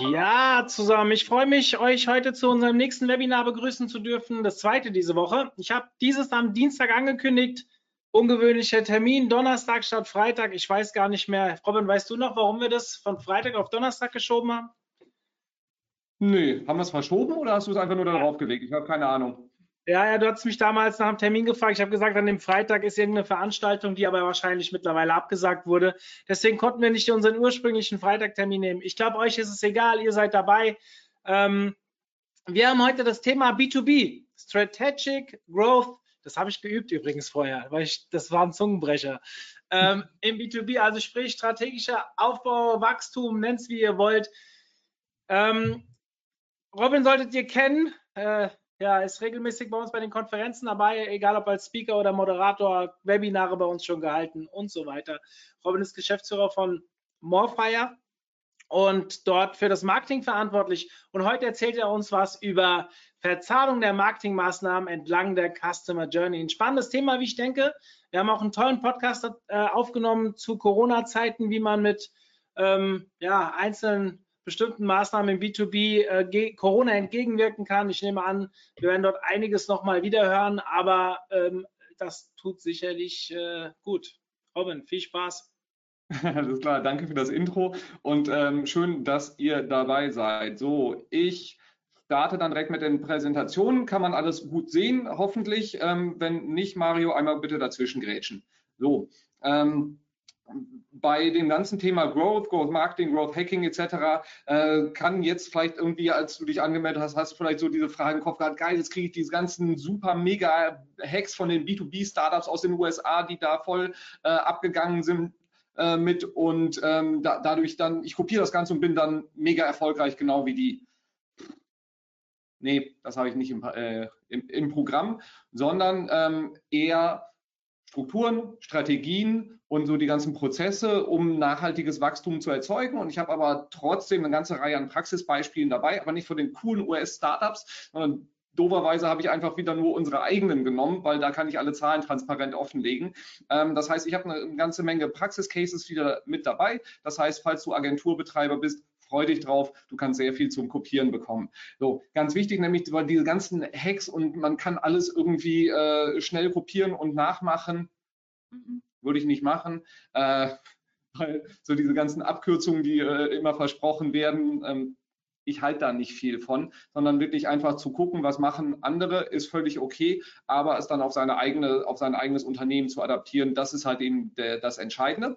Ja, zusammen. Ich freue mich, euch heute zu unserem nächsten Webinar begrüßen zu dürfen. Das zweite diese Woche. Ich habe dieses am Dienstag angekündigt. Ungewöhnlicher Termin, Donnerstag statt Freitag. Ich weiß gar nicht mehr. Robin, weißt du noch, warum wir das von Freitag auf Donnerstag geschoben haben? Nee, haben wir es verschoben oder hast du es einfach nur darauf gelegt? Ich habe keine Ahnung. Ja, ja, du hast mich damals nach dem Termin gefragt. Ich habe gesagt, an dem Freitag ist irgendeine Veranstaltung, die aber wahrscheinlich mittlerweile abgesagt wurde. Deswegen konnten wir nicht unseren ursprünglichen Freitagtermin nehmen. Ich glaube, euch ist es egal, ihr seid dabei. Ähm, wir haben heute das Thema B2B, Strategic Growth. Das habe ich geübt übrigens vorher, weil ich, das war ein Zungenbrecher. Ähm, Im B2B, also sprich strategischer Aufbau, Wachstum, nennt es wie ihr wollt. Ähm, Robin solltet ihr kennen. Äh, ja, ist regelmäßig bei uns bei den Konferenzen dabei, egal ob als Speaker oder Moderator, Webinare bei uns schon gehalten und so weiter. Robin ist Geschäftsführer von Morefire und dort für das Marketing verantwortlich. Und heute erzählt er uns was über Verzahnung der Marketingmaßnahmen entlang der Customer Journey. Ein spannendes Thema, wie ich denke. Wir haben auch einen tollen Podcast äh, aufgenommen zu Corona-Zeiten, wie man mit ähm, ja, einzelnen bestimmten Maßnahmen im B2B äh, Corona entgegenwirken kann. Ich nehme an, wir werden dort einiges nochmal wiederhören, aber ähm, das tut sicherlich äh, gut. Robin, viel Spaß. Alles klar, danke für das Intro und ähm, schön, dass ihr dabei seid. So, ich starte dann direkt mit den Präsentationen. Kann man alles gut sehen, hoffentlich. Ähm, wenn nicht, Mario, einmal bitte dazwischen grätschen. So, ähm, bei dem ganzen Thema Growth, Growth Marketing, Growth Hacking etc. Äh, kann jetzt vielleicht irgendwie, als du dich angemeldet hast, hast du vielleicht so diese Frage im Kopf gehabt, geil, jetzt kriege ich diese ganzen super mega Hacks von den B2B-Startups aus den USA, die da voll äh, abgegangen sind äh, mit und ähm, da, dadurch dann, ich kopiere das Ganze und bin dann mega erfolgreich, genau wie die. Nee, das habe ich nicht im, äh, im, im Programm, sondern ähm, eher Strukturen, Strategien und so die ganzen Prozesse, um nachhaltiges Wachstum zu erzeugen. Und ich habe aber trotzdem eine ganze Reihe an Praxisbeispielen dabei, aber nicht von den coolen US-Startups, sondern Doverweise habe ich einfach wieder nur unsere eigenen genommen, weil da kann ich alle Zahlen transparent offenlegen. Ähm, das heißt, ich habe eine ganze Menge Praxiscases wieder mit dabei. Das heißt, falls du Agenturbetreiber bist, freu dich drauf, du kannst sehr viel zum Kopieren bekommen. So, ganz wichtig, nämlich diese ganzen Hacks und man kann alles irgendwie äh, schnell kopieren und nachmachen. Würde ich nicht machen. Äh, weil so diese ganzen Abkürzungen, die äh, immer versprochen werden, ähm, ich halte da nicht viel von, sondern wirklich einfach zu gucken, was machen andere, ist völlig okay, aber es dann auf seine eigene, auf sein eigenes Unternehmen zu adaptieren, das ist halt eben der, das Entscheidende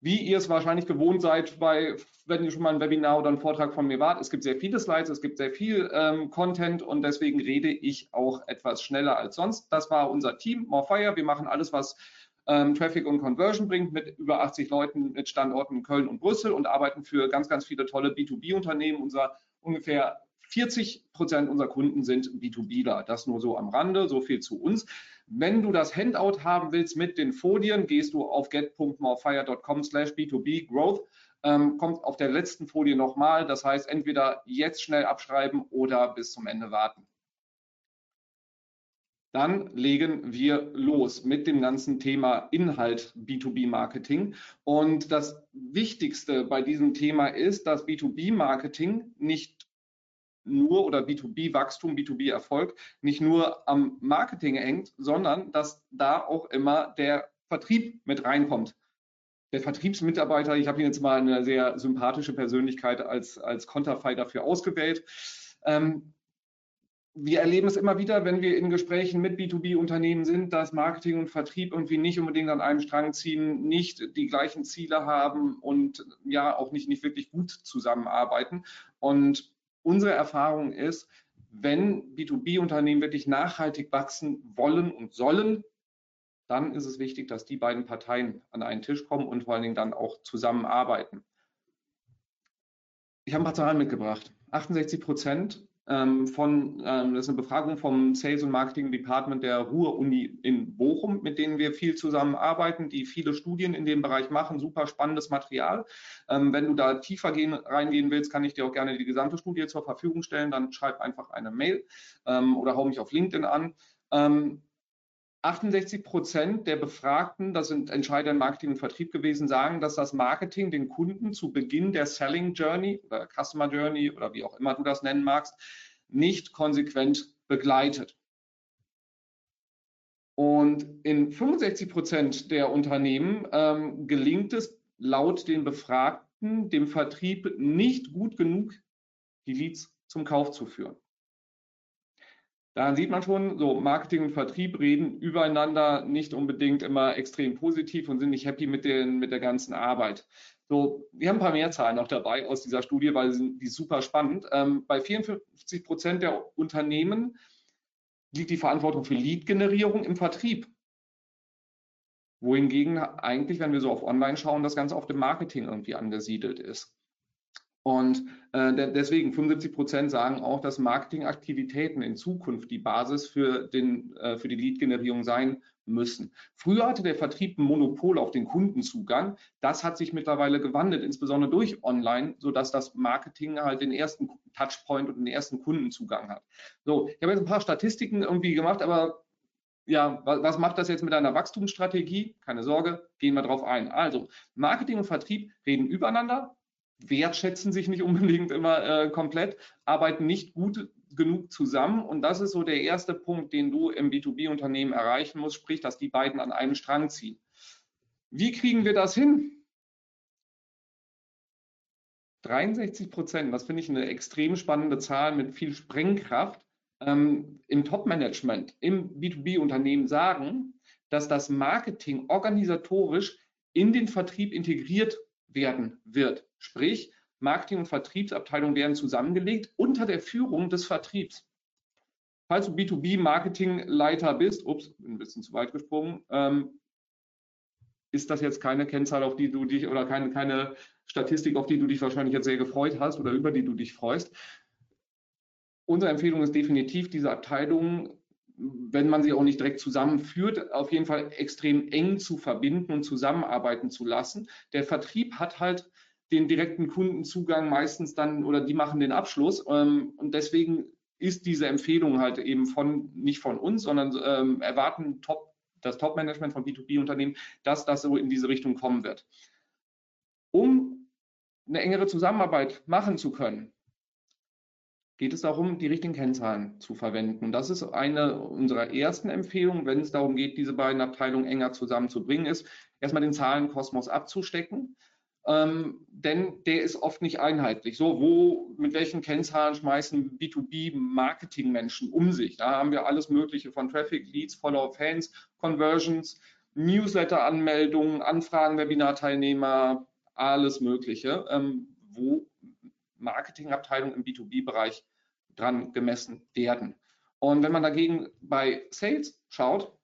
wie ihr es wahrscheinlich gewohnt seid, bei, wenn ihr schon mal ein Webinar oder einen Vortrag von mir wart. Es gibt sehr viele Slides, es gibt sehr viel ähm, Content und deswegen rede ich auch etwas schneller als sonst. Das war unser Team, Morefire. Wir machen alles, was ähm, Traffic und Conversion bringt, mit über 80 Leuten mit Standorten in Köln und Brüssel und arbeiten für ganz, ganz viele tolle B2B-Unternehmen. Unser ungefähr 40 Prozent unserer Kunden sind B2Bler. Das nur so am Rande, so viel zu uns. Wenn du das Handout haben willst mit den Folien, gehst du auf get.morefire.com slash B2B Growth. Ähm, kommt auf der letzten Folie nochmal. Das heißt, entweder jetzt schnell abschreiben oder bis zum Ende warten. Dann legen wir los mit dem ganzen Thema Inhalt B2B-Marketing. Und das Wichtigste bei diesem Thema ist, dass B2B-Marketing nicht nur oder B2B-Wachstum, B2B-Erfolg nicht nur am Marketing hängt, sondern dass da auch immer der Vertrieb mit reinkommt. Der Vertriebsmitarbeiter, ich habe ihn jetzt mal eine sehr sympathische Persönlichkeit als, als Konterfei dafür ausgewählt. Ähm, wir erleben es immer wieder, wenn wir in Gesprächen mit B2B-Unternehmen sind, dass Marketing und Vertrieb irgendwie nicht unbedingt an einem Strang ziehen, nicht die gleichen Ziele haben und ja auch nicht, nicht wirklich gut zusammenarbeiten. Und unsere Erfahrung ist, wenn B2B-Unternehmen wirklich nachhaltig wachsen wollen und sollen, dann ist es wichtig, dass die beiden Parteien an einen Tisch kommen und vor allen Dingen dann auch zusammenarbeiten. Ich habe ein paar Zahlen mitgebracht. 68 Prozent von, ähm, das ist eine Befragung vom Sales und Marketing Department der Ruhr-Uni in Bochum, mit denen wir viel zusammenarbeiten, die viele Studien in dem Bereich machen, super spannendes Material. Ähm, wenn du da tiefer gehen, reingehen willst, kann ich dir auch gerne die gesamte Studie zur Verfügung stellen, dann schreib einfach eine Mail ähm, oder hau mich auf LinkedIn an. 68 ähm, Prozent der Befragten, das sind Entscheider in Marketing und Vertrieb gewesen, sagen, dass das Marketing den Kunden zu Beginn der Selling Journey oder Customer Journey oder wie auch immer du das nennen magst, nicht konsequent begleitet. Und in 65 Prozent der Unternehmen ähm, gelingt es laut den Befragten dem Vertrieb nicht gut genug, die Leads zum Kauf zu führen. Daran sieht man schon, so Marketing und Vertrieb reden übereinander nicht unbedingt immer extrem positiv und sind nicht happy mit, den, mit der ganzen Arbeit. So, wir haben ein paar mehr Zahlen noch dabei aus dieser Studie, weil die, die super spannend. Ähm, bei 54 Prozent der Unternehmen liegt die Verantwortung für Lead-Generierung im Vertrieb. Wohingegen eigentlich, wenn wir so auf Online schauen, das Ganze auf dem Marketing irgendwie angesiedelt ist. Und äh, deswegen 75 Prozent sagen auch, dass Marketingaktivitäten in Zukunft die Basis für, den, äh, für die Lead-Generierung sein müssen. Früher hatte der Vertrieb ein Monopol auf den Kundenzugang. Das hat sich mittlerweile gewandelt, insbesondere durch Online, sodass das Marketing halt den ersten Touchpoint und den ersten Kundenzugang hat. So, ich habe jetzt ein paar Statistiken irgendwie gemacht, aber ja, was macht das jetzt mit einer Wachstumsstrategie? Keine Sorge, gehen wir drauf ein. Also, Marketing und Vertrieb reden übereinander, wertschätzen sich nicht unbedingt immer äh, komplett, arbeiten nicht gut genug zusammen. Und das ist so der erste Punkt, den du im B2B-Unternehmen erreichen musst, sprich, dass die beiden an einem Strang ziehen. Wie kriegen wir das hin? 63 Prozent, das finde ich eine extrem spannende Zahl mit viel Sprengkraft, ähm, im Top-Management, im B2B-Unternehmen sagen, dass das Marketing organisatorisch in den Vertrieb integriert werden wird. Sprich, Marketing- und Vertriebsabteilungen werden zusammengelegt unter der Führung des Vertriebs. Falls du B2B-Marketingleiter bist, ups, bin ein bisschen zu weit gesprungen, ähm, ist das jetzt keine Kennzahl, auf die du dich oder keine, keine Statistik, auf die du dich wahrscheinlich jetzt sehr gefreut hast oder über die du dich freust. Unsere Empfehlung ist definitiv, diese Abteilungen, wenn man sie auch nicht direkt zusammenführt, auf jeden Fall extrem eng zu verbinden und zusammenarbeiten zu lassen. Der Vertrieb hat halt den direkten Kundenzugang meistens dann oder die machen den Abschluss. Ähm, und deswegen ist diese Empfehlung halt eben von, nicht von uns, sondern ähm, erwarten Top, das Top-Management von B2B-Unternehmen, dass das so in diese Richtung kommen wird. Um eine engere Zusammenarbeit machen zu können, geht es darum, die richtigen Kennzahlen zu verwenden. Und das ist eine unserer ersten Empfehlungen, wenn es darum geht, diese beiden Abteilungen enger zusammenzubringen, ist erstmal den Zahlenkosmos abzustecken ähm, denn der ist oft nicht einheitlich. So, wo, mit welchen Kennzahlen schmeißen B2B-Marketing-Menschen um sich? Da haben wir alles Mögliche von Traffic, Leads, Follow Fans, Conversions, Newsletter-Anmeldungen, Anfragen, Webinar-Teilnehmer, alles Mögliche, ähm, wo Marketingabteilungen im B2B-Bereich dran gemessen werden. Und wenn man dagegen bei Sales schaut,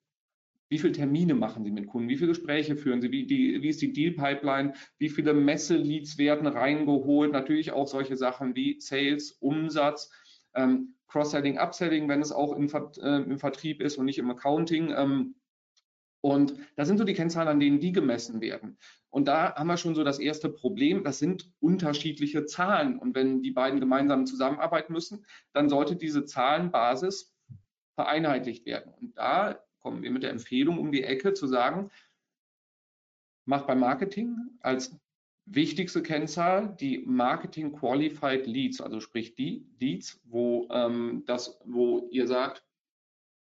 wie viele Termine machen Sie mit Kunden? Wie viele Gespräche führen Sie? Wie, die, wie ist die Deal-Pipeline? Wie viele Messe-Leads werden reingeholt? Natürlich auch solche Sachen wie Sales, Umsatz, ähm, Cross-Selling, Upselling, wenn es auch im, äh, im, Vertrieb ist und nicht im Accounting. Ähm, und das sind so die Kennzahlen, an denen die gemessen werden. Und da haben wir schon so das erste Problem. Das sind unterschiedliche Zahlen. Und wenn die beiden gemeinsam zusammenarbeiten müssen, dann sollte diese Zahlenbasis vereinheitlicht werden. Und da kommen wir mit der Empfehlung um die Ecke zu sagen, mach beim Marketing als wichtigste Kennzahl die Marketing Qualified Leads, also sprich die Leads, wo, ähm, das, wo ihr sagt,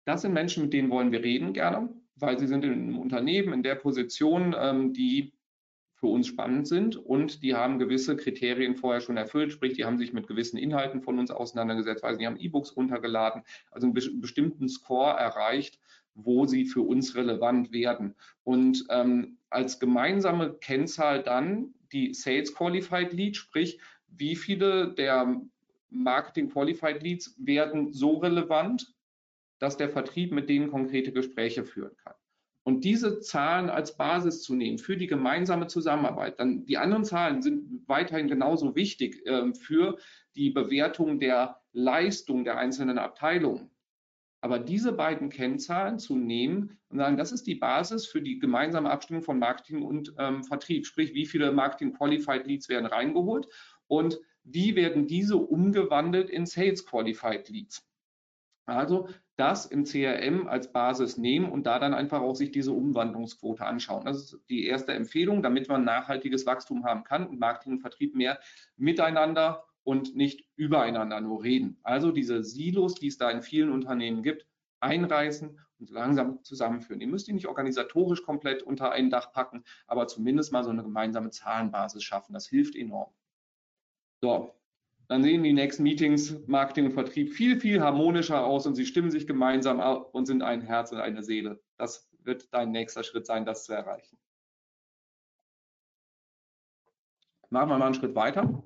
das sind Menschen, mit denen wollen wir reden gerne, weil sie sind in einem Unternehmen in der Position, ähm, die für uns spannend sind und die haben gewisse Kriterien vorher schon erfüllt, sprich, die haben sich mit gewissen Inhalten von uns auseinandergesetzt, also die haben E-Books runtergeladen, also einen bestimmten Score erreicht, wo sie für uns relevant werden. Und ähm, als gemeinsame Kennzahl dann die Sales Qualified Leads, sprich, wie viele der Marketing Qualified Leads werden so relevant, dass der Vertrieb mit denen konkrete Gespräche führen kann. und diese Zahlen als Basis zu nehmen für die gemeinsame Zusammenarbeit, dann die anderen Zahlen sind weiterhin genauso wichtig äh, für die Bewertung der Leistung der einzelnen Abteilungen. Aber diese beiden Kennzahlen zu nehmen und sagen, das ist die Basis für die gemeinsame Abstimmung von Marketing und ähm, Vertrieb. Sprich, wie viele Marketing Qualified Leads werden reingeholt und wie werden diese umgewandelt in Sales Qualified Leads. Also das im CRM als Basis nehmen und da dann einfach auch sich diese Umwandlungsquote anschauen. Das ist die erste Empfehlung, damit man nachhaltiges Wachstum haben kann und Marketing und Vertrieb mehr miteinander und nicht übereinander nur reden. Also diese Silos, die es da in vielen Unternehmen gibt, einreißen und langsam zusammenführen. Ihr müsst die nicht organisatorisch komplett unter ein Dach packen, aber zumindest mal so eine gemeinsame Zahlenbasis schaffen. Das hilft enorm. So, dann sehen die nächsten Meetings, Marketing und Vertrieb viel, viel harmonischer aus und sie stimmen sich gemeinsam ab und sind ein Herz und eine Seele. Das wird dein nächster Schritt sein, das zu erreichen. Machen wir mal einen Schritt weiter.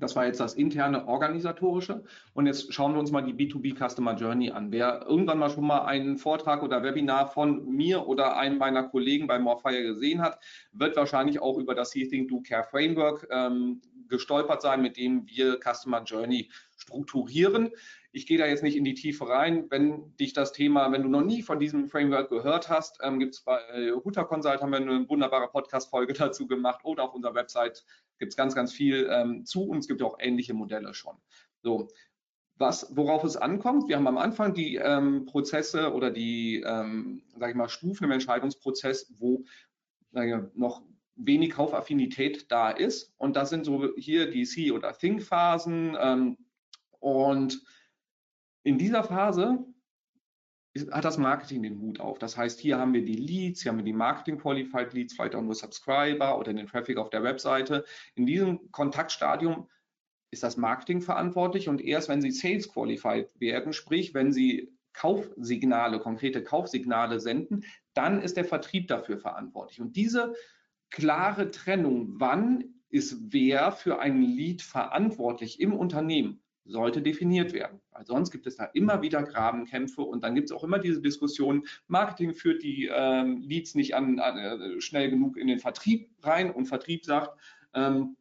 Das war jetzt das interne organisatorische. Und jetzt schauen wir uns mal die B2B Customer Journey an. Wer irgendwann mal schon mal einen Vortrag oder Webinar von mir oder einem meiner Kollegen bei Morfire gesehen hat, wird wahrscheinlich auch über das Think Do Care Framework ähm, gestolpert sein, mit dem wir Customer Journey strukturieren. Ich gehe da jetzt nicht in die Tiefe rein. Wenn dich das Thema, wenn du noch nie von diesem Framework gehört hast, ähm, gibt es bei äh, Huta Consult haben wir eine wunderbare Podcast-Folge dazu gemacht oder auf unserer Website gibt es ganz, ganz viel ähm, zu und es gibt auch ähnliche Modelle schon. So, was, worauf es ankommt, wir haben am Anfang die ähm, Prozesse oder die, ähm, sage ich mal, Stufen im Entscheidungsprozess, wo ich, noch wenig Kaufaffinität da ist. Und das sind so hier die See- oder Think-Phasen. Ähm, und in dieser Phase hat das Marketing den Hut auf. Das heißt, hier haben wir die Leads, hier haben wir die Marketing Qualified Leads, vielleicht auch nur Subscriber oder den Traffic auf der Webseite. In diesem Kontaktstadium ist das Marketing verantwortlich und erst wenn sie Sales Qualified werden, sprich, wenn sie Kaufsignale, konkrete Kaufsignale senden, dann ist der Vertrieb dafür verantwortlich. Und diese klare Trennung, wann ist wer für ein Lead verantwortlich im Unternehmen, sollte definiert werden. Weil sonst gibt es da immer wieder Grabenkämpfe und dann gibt es auch immer diese Diskussion, Marketing führt die ähm, Leads nicht an, an, äh, schnell genug in den Vertrieb rein und Vertrieb sagt, ähm,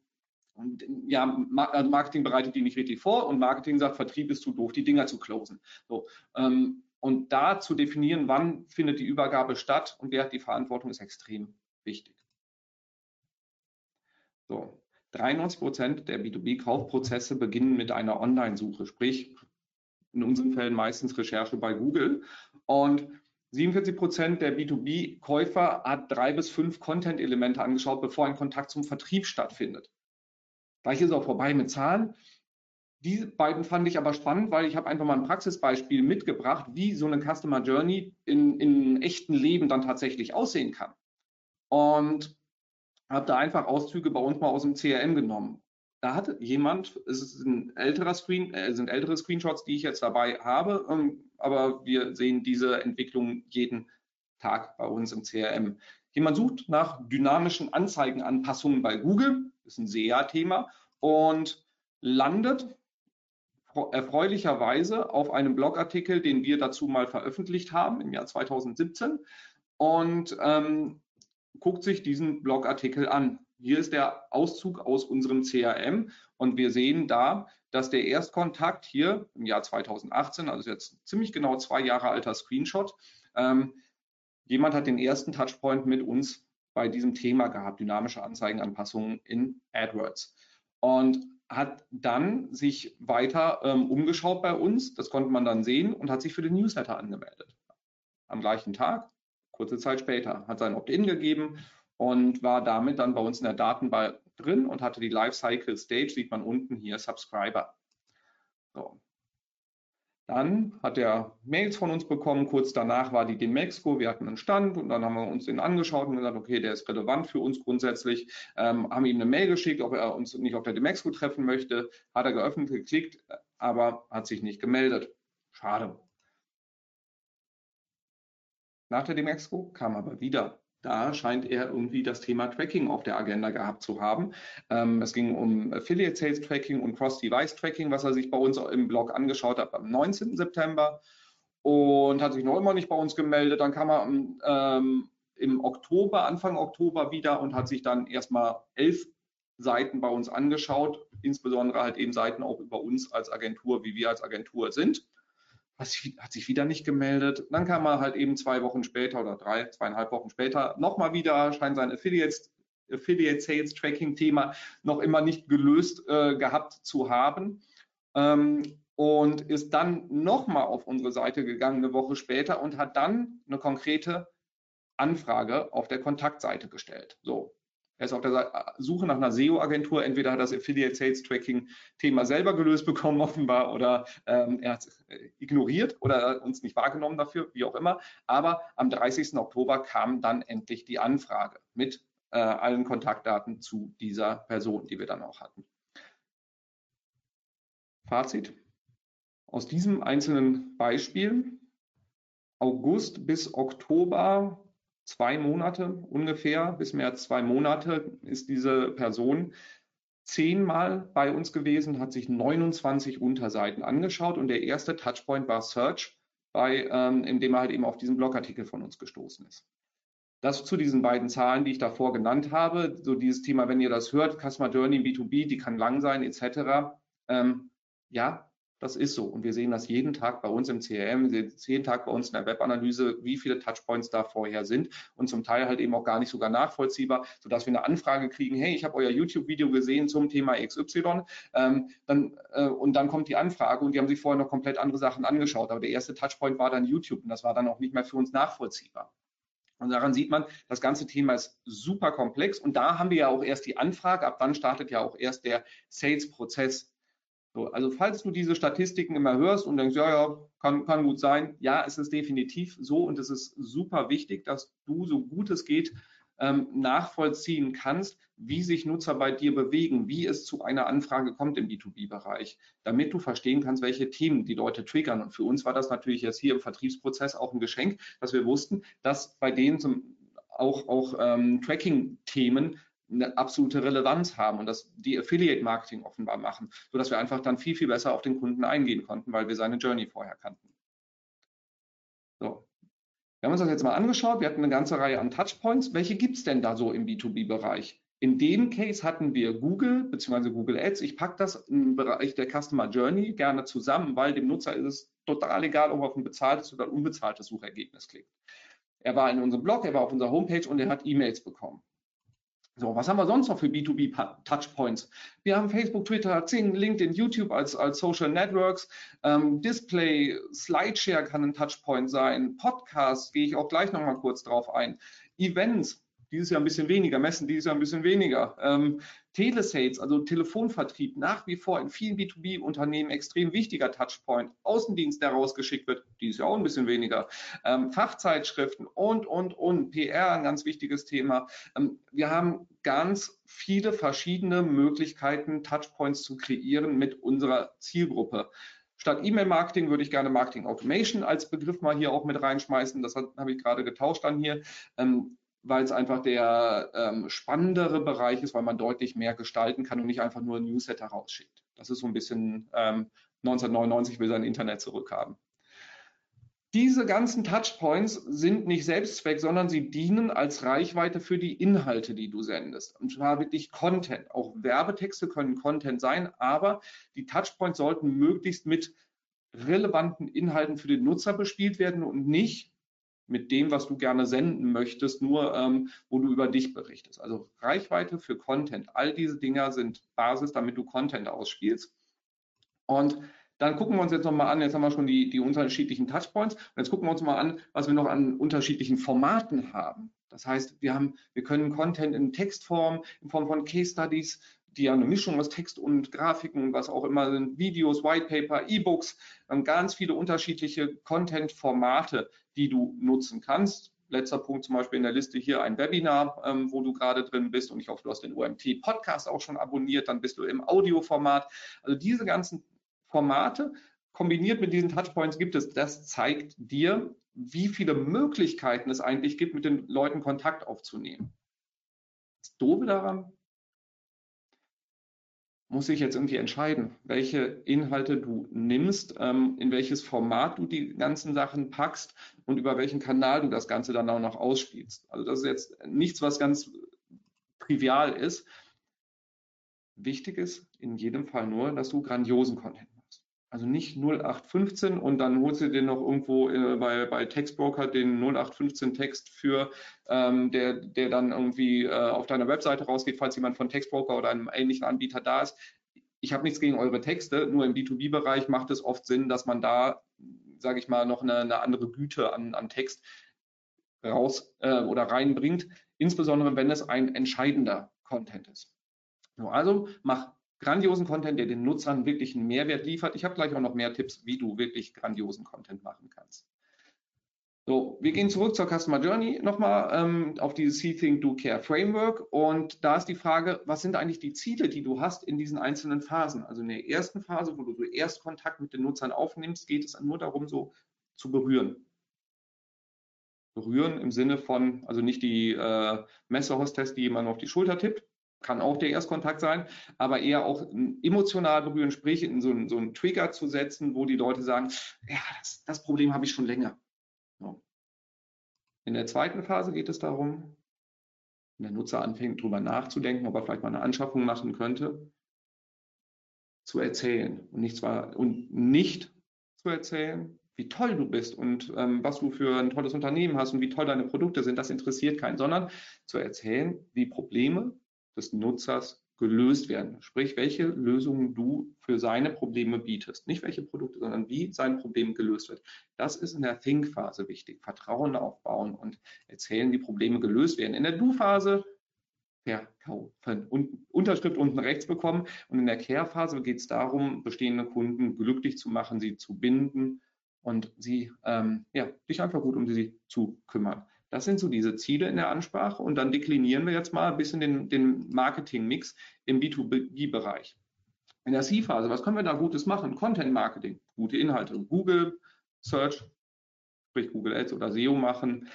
ja, also Marketing bereitet die nicht richtig vor und Marketing sagt, Vertrieb ist zu doof, die Dinger zu closen. So, ähm, und da zu definieren, wann findet die Übergabe statt und wer hat die Verantwortung, ist extrem wichtig. So, 93 Prozent der B2B-Kaufprozesse beginnen mit einer Online-Suche, sprich in unseren Fällen meistens Recherche bei Google. Und 47 Prozent der B2B-Käufer hat drei bis fünf Content-Elemente angeschaut, bevor ein Kontakt zum Vertrieb stattfindet. Gleich ist auch vorbei mit Zahlen. Die beiden fand ich aber spannend, weil ich habe einfach mal ein Praxisbeispiel mitgebracht, wie so eine Customer Journey in, in echten Leben dann tatsächlich aussehen kann. Und habe da einfach Auszüge bei uns mal aus dem CRM genommen. Da hat jemand, es ist ein älterer Screen, äh, sind ältere Screenshots, die ich jetzt dabei habe, ähm, aber wir sehen diese Entwicklung jeden Tag bei uns im CRM. Jemand sucht nach dynamischen Anzeigenanpassungen bei Google, ist ein SEA-Thema, und landet erfreulicherweise auf einem Blogartikel, den wir dazu mal veröffentlicht haben im Jahr 2017. Und ähm, guckt sich diesen Blogartikel an. Hier ist der Auszug aus unserem CRM und wir sehen da, dass der Erstkontakt hier im Jahr 2018, also jetzt ziemlich genau zwei Jahre alter Screenshot, ähm, jemand hat den ersten Touchpoint mit uns bei diesem Thema gehabt, dynamische Anzeigenanpassungen in AdWords. Und hat dann sich weiter ähm, umgeschaut bei uns, das konnte man dann sehen, und hat sich für den Newsletter angemeldet. Am gleichen Tag kurze Zeit später, hat sein Opt-in gegeben und war damit dann bei uns in der Datenbank drin und hatte die Lifecycle Stage, sieht man unten hier, Subscriber. So. Dann hat er Mails von uns bekommen, kurz danach war die Demexco, wir hatten einen Stand und dann haben wir uns den angeschaut und gesagt, okay, der ist relevant für uns grundsätzlich, ähm, haben ihm eine Mail geschickt, ob er uns nicht auf der Demexco treffen möchte, hat er geöffnet, geklickt, aber hat sich nicht gemeldet. Schade. Nach der Demexco kam aber wieder. Da scheint er irgendwie das Thema Tracking auf der Agenda gehabt zu haben. Ähm, es ging um Affiliate Sales Tracking und Cross-Device Tracking, was er sich bei uns im Blog angeschaut hat am 19. September. und hat sich noch immer nicht bei uns gemeldet. Dann kam er ähm, im Oktober, Anfang Oktober wieder und hat sich dann erstmal elf Seiten bei uns angeschaut, insbesondere halt eben Seiten auch über uns als Agentur, wie wir als Agentur sind. Hat sich wieder nicht gemeldet. Dann kam er halt eben zwei Wochen später oder drei, zweieinhalb Wochen später nochmal wieder, scheint sein Affiliates, Affiliate Sales Tracking Thema noch immer nicht gelöst äh, gehabt zu haben. Ähm, und ist dann nochmal auf unsere Seite gegangen eine Woche später und hat dann eine konkrete Anfrage auf der Kontaktseite gestellt. So, er ist auf der Suche nach einer SEO-Agentur. Entweder hat das Affiliate Sales Tracking Thema selber gelöst bekommen, offenbar, oder ähm, er hat es äh, ignoriert oder uns nicht wahrgenommen dafür, wie auch immer. Aber am 30. Oktober kam dann endlich die Anfrage mit äh, allen Kontaktdaten zu dieser Person, die wir dann auch hatten. Fazit aus diesem einzelnen Beispiel. August bis Oktober zwei Monate ungefähr, bis mehr als zwei Monate ist diese Person zehnmal bei uns gewesen, hat sich 29 Unterseiten angeschaut und der erste Touchpoint war Search, bei, ähm, indem er halt eben auf diesen Blogartikel von uns gestoßen ist. Das zu diesen beiden Zahlen, die ich davor genannt habe, so dieses Thema, wenn ihr das hört, Customer Journey B2B, die kann lang sein, etc. Ähm, ja, das ist so. Und wir sehen das jeden Tag bei uns im CRM, jeden Tag bei uns in der Webanalyse, wie viele Touchpoints da vorher sind und zum Teil halt eben auch gar nicht sogar nachvollziehbar, sodass wir eine Anfrage kriegen, hey, ich habe euer YouTube-Video gesehen zum Thema XY ähm, dann, äh, und dann kommt die Anfrage und die haben sich vorher noch komplett andere Sachen angeschaut. Aber der erste Touchpoint war dann YouTube und das war dann auch nicht mehr für uns nachvollziehbar. Und daran sieht man, das ganze Thema ist super komplex und da haben wir ja auch erst die Anfrage, ab dann startet ja auch erst der Sales-Prozess so, also falls du diese Statistiken immer hörst und denkst, ja, ja, kann, kann gut sein, ja, es ist definitiv so und es ist super wichtig, dass du so gut es geht ähm, nachvollziehen kannst, wie sich Nutzer bei dir bewegen, wie es zu einer Anfrage kommt im B2B-Bereich, damit du verstehen kannst, welche Themen die Leute triggern. Und für uns war das natürlich jetzt hier im Vertriebsprozess auch ein Geschenk, dass wir wussten, dass bei denen zum, auch, auch ähm, Tracking-Themen eine absolute Relevanz haben und das die Affiliate Marketing offenbar machen, sodass wir einfach dann viel, viel besser auf den Kunden eingehen konnten, weil wir seine Journey vorher kannten. So. Wir haben uns das jetzt mal angeschaut. Wir hatten eine ganze Reihe an Touchpoints. Welche gibt es denn da so im B2B-Bereich? In dem Case hatten wir Google bzw. Google Ads. Ich packe das im Bereich der Customer Journey gerne zusammen, weil dem Nutzer ist es total egal, ob er auf ein bezahltes oder unbezahltes Suchergebnis klickt. Er war in unserem Blog, er war auf unserer Homepage und er hat E-Mails bekommen. So, was haben wir sonst noch für B2B-Touchpoints? Wir haben Facebook, Twitter, Zing, LinkedIn, YouTube als, als Social Networks. Ähm, Display, Slideshare kann ein Touchpoint sein. Podcast, gehe ich auch gleich nochmal kurz drauf ein. Events, dieses Jahr ein bisschen weniger, Messen dieses Jahr ein bisschen weniger. Ähm, Telesales, also Telefonvertrieb, nach wie vor in vielen B2B-Unternehmen extrem wichtiger Touchpoint. Außendienst, der rausgeschickt wird, dieses Jahr auch ein bisschen weniger. Ähm, Fachzeitschriften und, und, und. PR, ein ganz wichtiges Thema. Ähm, wir haben ganz viele verschiedene Möglichkeiten, Touchpoints zu kreieren mit unserer Zielgruppe. Statt E-Mail-Marketing würde ich gerne Marketing Automation als Begriff mal hier auch mit reinschmeißen. Das habe ich gerade getauscht dann hier. Ähm, weil es einfach der ähm, spannendere Bereich ist, weil man deutlich mehr gestalten kann und nicht einfach nur ein Newsletter rausschickt. Das ist so ein bisschen ähm, 1999 will sein Internet zurückhaben. Diese ganzen Touchpoints sind nicht Selbstzweck, sondern sie dienen als Reichweite für die Inhalte, die du sendest. Und zwar wirklich Content. Auch Werbetexte können Content sein, aber die Touchpoints sollten möglichst mit relevanten Inhalten für den Nutzer bespielt werden und nicht mit dem, was du gerne senden möchtest, nur ähm, wo du über dich berichtest. Also Reichweite für Content. All diese Dinger sind Basis, damit du Content ausspielst. Und dann gucken wir uns jetzt nochmal an, jetzt haben wir schon die, die unterschiedlichen Touchpoints. Und jetzt gucken wir uns mal an, was wir noch an unterschiedlichen Formaten haben. Das heißt, wir haben, wir können Content in Textform, in Form von Case Studies, die ja eine Mischung aus Text und Grafiken was auch immer sind, Videos, White Paper, E-Books, ganz viele unterschiedliche Content-Formate, die du nutzen kannst. Letzter Punkt zum Beispiel in der Liste hier ein Webinar, ähm, wo du gerade drin bist und ich hoffe, du hast den OMT-Podcast auch schon abonniert, dann bist du im Audioformat. Also diese ganzen Formate kombiniert mit diesen Touchpoints gibt es, das zeigt dir, wie viele Möglichkeiten es eigentlich gibt, mit den Leuten Kontakt aufzunehmen. Das Doofe daran, muss sich jetzt irgendwie entscheiden, welche Inhalte du nimmst, ähm, in welches Format du die ganzen Sachen packst und über welchen Kanal du das Ganze dann auch noch ausspielst. Also das ist jetzt nichts, was ganz trivial ist. Wichtig ist in jedem Fall nur, dass du grandiosen Content. Also nicht 0815 und dann holst du dir noch irgendwo äh, bei, bei Textbroker den 0815 Text für, ähm, der, der dann irgendwie äh, auf deiner Webseite rausgeht, falls jemand von Textbroker oder einem ähnlichen Anbieter da ist. Ich habe nichts gegen eure Texte, nur im B2B-Bereich macht es oft Sinn, dass man da, sage ich mal, noch eine, eine andere Güte an, an Text raus äh, oder reinbringt, insbesondere wenn es ein entscheidender Content ist. So, also mach grandiosen Content, der den Nutzern wirklich einen Mehrwert liefert. Ich habe gleich auch noch mehr Tipps, wie du wirklich grandiosen Content machen kannst. So, wir gehen zurück zur Customer Journey nochmal ähm, auf dieses See, Think, Do, Care Framework. Und da ist die Frage, was sind eigentlich die Ziele, die du hast in diesen einzelnen Phasen? Also in der ersten Phase, wo du erst Kontakt mit den Nutzern aufnimmst, geht es nur darum, so zu berühren. Berühren im Sinne von, also nicht die äh, Messehostess, die jemand auf die Schulter tippt, kann auch der Erstkontakt sein, aber eher auch emotional berühren, sprich in so einen, so einen Trigger zu setzen, wo die Leute sagen, ja, das, das Problem habe ich schon länger. So. In der zweiten Phase geht es darum, wenn der Nutzer anfängt, darüber nachzudenken, ob er vielleicht mal eine Anschaffung machen könnte, zu erzählen und nicht zwar und nicht zu erzählen, wie toll du bist und ähm, was du für ein tolles Unternehmen hast und wie toll deine Produkte sind, das interessiert keinen, sondern zu erzählen, wie Probleme des Nutzers gelöst werden. Sprich, welche Lösungen du für seine Probleme bietest. Nicht welche Produkte, sondern wie sein Problem gelöst wird. Das ist in der Think-Phase wichtig. Vertrauen aufbauen und erzählen, wie Probleme gelöst werden. In der Do-Phase verkaufen und Unterschrift unten rechts bekommen. Und in der Care-Phase geht es darum, bestehende Kunden glücklich zu machen, sie zu binden und sie, ähm, ja, dich einfach gut um sie zu kümmern. Das sind so diese Ziele in der Ansprache und dann deklinieren wir jetzt mal ein bisschen den, den Marketing-Mix im B2B-Bereich. In der C-Phase, was können wir da Gutes machen? Content Marketing, gute Inhalte, Google Search, sprich Google Ads oder SEO machen.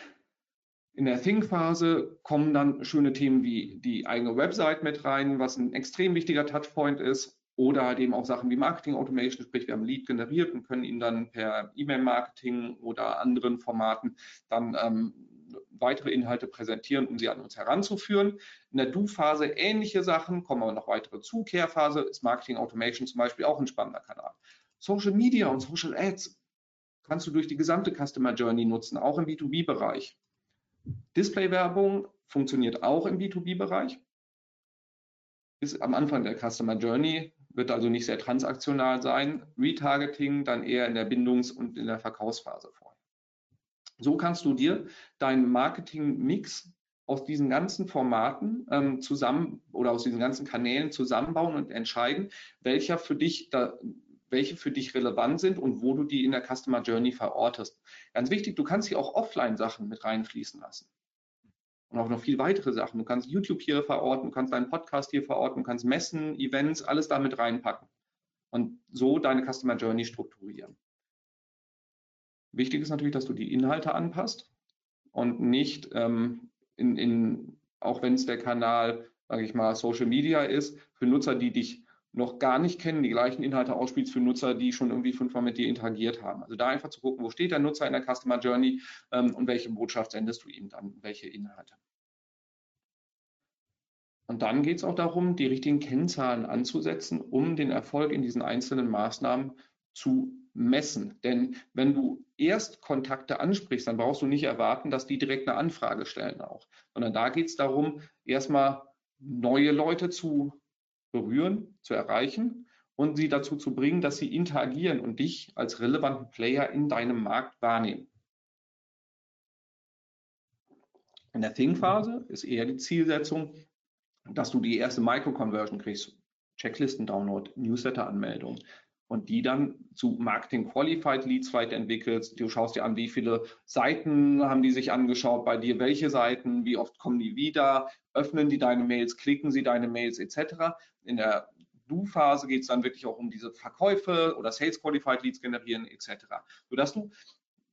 In der Think-Phase kommen dann schöne Themen wie die eigene Website mit rein, was ein extrem wichtiger Touchpoint ist. Oder halt eben auch Sachen wie Marketing Automation, sprich wir haben Lead generiert und können ihn dann per E-Mail-Marketing oder anderen Formaten dann ähm, weitere Inhalte präsentieren, um sie an uns heranzuführen. In der Do-Phase ähnliche Sachen, kommen aber noch weitere zu. Care-Phase ist Marketing Automation zum Beispiel auch ein spannender Kanal. Social Media und Social Ads kannst du durch die gesamte Customer Journey nutzen, auch im B2B-Bereich. Display-Werbung funktioniert auch im B2B-Bereich. Ist am Anfang der Customer Journey, wird also nicht sehr transaktional sein. Retargeting dann eher in der Bindungs- und in der Verkaufsphase vor. So kannst du dir deinen Marketing-Mix aus diesen ganzen Formaten ähm, zusammen oder aus diesen ganzen Kanälen zusammenbauen und entscheiden, welcher für dich da, welche für dich relevant sind und wo du die in der Customer Journey verortest. Ganz wichtig, du kannst hier auch Offline-Sachen mit reinfließen lassen. Und auch noch viel weitere Sachen. Du kannst YouTube hier verorten, du kannst deinen Podcast hier verorten, du kannst Messen, Events, alles damit reinpacken. Und so deine Customer Journey strukturieren. Wichtig ist natürlich, dass du die Inhalte anpasst und nicht ähm, in, in, auch wenn es der Kanal, sage ich mal, Social Media ist, für Nutzer, die dich noch gar nicht kennen, die gleichen Inhalte ausspielst für Nutzer, die schon irgendwie fünfmal mit dir interagiert haben. Also da einfach zu gucken, wo steht der Nutzer in der Customer Journey ähm, und welche Botschaft sendest du ihm dann, welche Inhalte. Und dann geht es auch darum, die richtigen Kennzahlen anzusetzen, um den Erfolg in diesen einzelnen Maßnahmen zu messen. Denn wenn du erst Kontakte ansprichst, dann brauchst du nicht erwarten, dass die direkt eine Anfrage stellen auch. Sondern da geht es darum, erstmal neue Leute zu berühren, zu erreichen und sie dazu zu bringen, dass sie interagieren und dich als relevanten Player in deinem Markt wahrnehmen. In der Think-Phase ist eher die Zielsetzung, dass du die erste Micro-Conversion kriegst. Checklisten-Download, Newsletter-Anmeldung, und die dann zu Marketing Qualified Leads weiterentwickelst. Du schaust dir an, wie viele Seiten haben die sich angeschaut bei dir, welche Seiten, wie oft kommen die wieder, öffnen die deine Mails, klicken sie deine Mails etc. In der Do-Phase geht es dann wirklich auch um diese Verkäufe oder Sales Qualified Leads generieren etc. Sodass du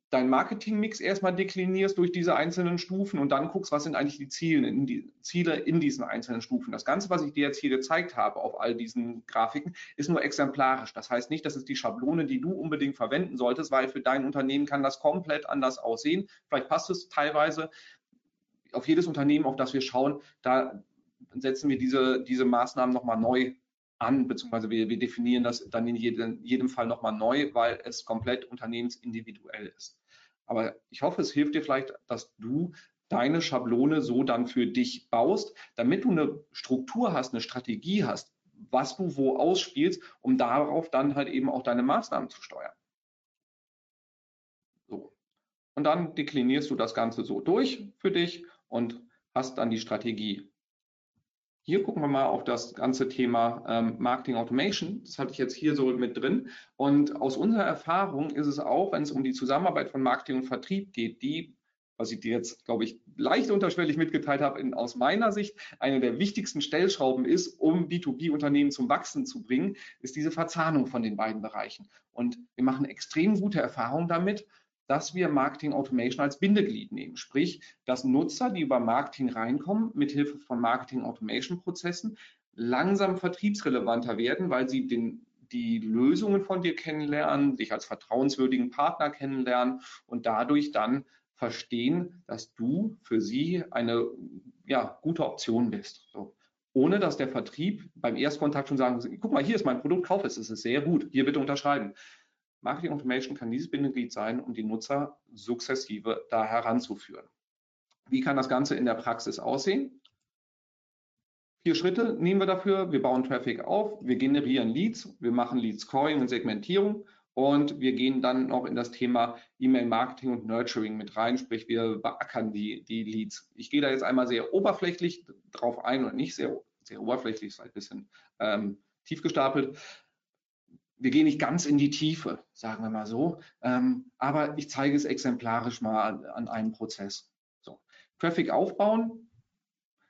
deinen Marketingmix erstmal deklinierst durch diese einzelnen Stufen und dann guckst, was sind eigentlich die Ziele in, die Ziele in diesen einzelnen Stufen. Das Ganze, was ich dir jetzt hier gezeigt habe auf all diesen Grafiken, ist nur exemplarisch. Das heißt nicht, dass es die Schablone, die du unbedingt verwenden solltest, weil für dein Unternehmen kann das komplett anders aussehen. Vielleicht passt es teilweise auf jedes Unternehmen, auf das wir schauen, da setzen wir diese, diese Maßnahmen nochmal neu an, beziehungsweise wir, wir definieren das dann in jedem, jedem Fall nochmal neu, weil es komplett unternehmensindividuell ist. Aber ich hoffe, es hilft dir vielleicht, dass du deine Schablone so dann für dich baust, damit du eine Struktur hast, eine Strategie hast, was du wo ausspielst, um darauf dann halt eben auch deine Maßnahmen zu steuern. So. Und dann deklinierst du das Ganze so durch für dich und hast dann die Strategie. Hier gucken wir mal auf das ganze Thema ähm, Marketing Automation. Das hatte ich jetzt hier so mit drin. Und aus unserer Erfahrung ist es auch, wenn es um die Zusammenarbeit von Marketing und Vertrieb geht, die, was ich dir jetzt, glaube ich, leicht unterschwellig mitgeteilt habe, in, aus meiner Sicht eine der wichtigsten Stellschrauben ist, um B2B-Unternehmen zum Wachsen zu bringen, ist diese Verzahnung von den beiden Bereichen. Und wir machen extrem gute Erfahrungen damit dass wir Marketing Automation als Bindeglied nehmen. Sprich, dass Nutzer, die über Marketing reinkommen, mithilfe von Marketing Automation Prozessen langsam vertriebsrelevanter werden, weil sie den, die Lösungen von dir kennenlernen, dich als vertrauenswürdigen Partner kennenlernen und dadurch dann verstehen, dass du für sie eine ja, gute Option bist. So. Ohne dass der Vertrieb beim Erstkontakt schon sagen, guck mal, hier ist mein Produkt, kauf es, es ist sehr gut, hier bitte unterschreiben. Marketing Automation kann dieses Bindeglied sein, um die Nutzer sukzessive da heranzuführen. Wie kann das Ganze in der Praxis aussehen? Vier Schritte nehmen wir dafür. Wir bauen Traffic auf, wir generieren Leads, wir machen Lead Scoring und Segmentierung und wir gehen dann noch in das Thema E-Mail-Marketing und Nurturing mit rein, sprich wir beackern die, die Leads. Ich gehe da jetzt einmal sehr oberflächlich drauf ein und nicht sehr, sehr oberflächlich, ist ein bisschen ähm, tief gestapelt wir gehen nicht ganz in die Tiefe, sagen wir mal so, ähm, aber ich zeige es exemplarisch mal an, an einem Prozess. So. Traffic aufbauen,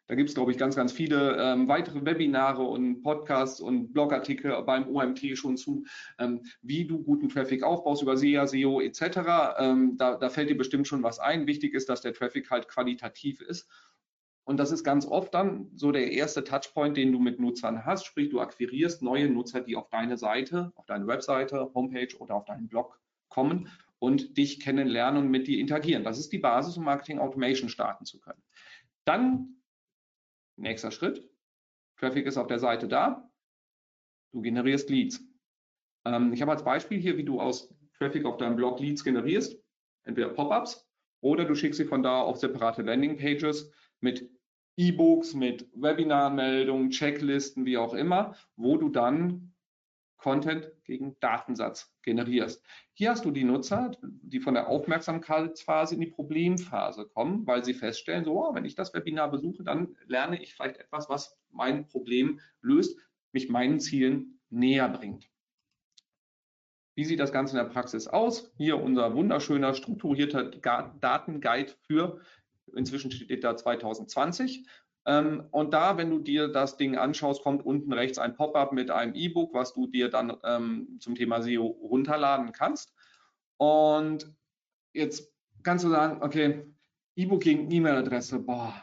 da gibt es, glaube ich, ganz, ganz viele ähm, weitere Webinare und Podcasts und Blogartikel beim OMT schon zu, ähm, wie du guten Traffic aufbaust über SEA, SEO etc. Ähm, da, da fällt dir bestimmt schon was ein. Wichtig ist, dass der Traffic halt qualitativ ist und das ist ganz oft dann so der erste Touchpoint, den du mit Nutzern hast. Sprich, du akquirierst neue Nutzer, die auf deine Seite, auf deine Webseite, Homepage oder auf deinen Blog kommen und dich kennenlernen und mit dir interagieren. Das ist die Basis, um Marketing Automation starten zu können. Dann, nächster Schritt, Traffic ist auf der Seite da, du generierst Leads. Ähm, ich habe als Beispiel hier, wie du aus Traffic auf deinem Blog Leads generierst, entweder Pop-ups oder du schickst sie von da auf separate Landing-Pages mit E-Books, mit Webinarmeldungen, Checklisten, wie auch immer, wo du dann Content gegen Datensatz generierst. Hier hast du die Nutzer, die von der Aufmerksamkeitsphase in die Problemphase kommen, weil sie feststellen, so, oh, wenn ich das Webinar besuche, dann lerne ich vielleicht etwas, was mein Problem löst, mich meinen Zielen näher bringt. Wie sieht das Ganze in der Praxis aus? Hier unser wunderschöner strukturierter Datenguide für Inzwischen steht da 2020. Ähm, und da, wenn du dir das Ding anschaust, kommt unten rechts ein Pop-up mit einem E-Book, was du dir dann ähm, zum Thema SEO runterladen kannst. Und jetzt kannst du sagen, okay, E-Book gegen E-Mail-Adresse, boah,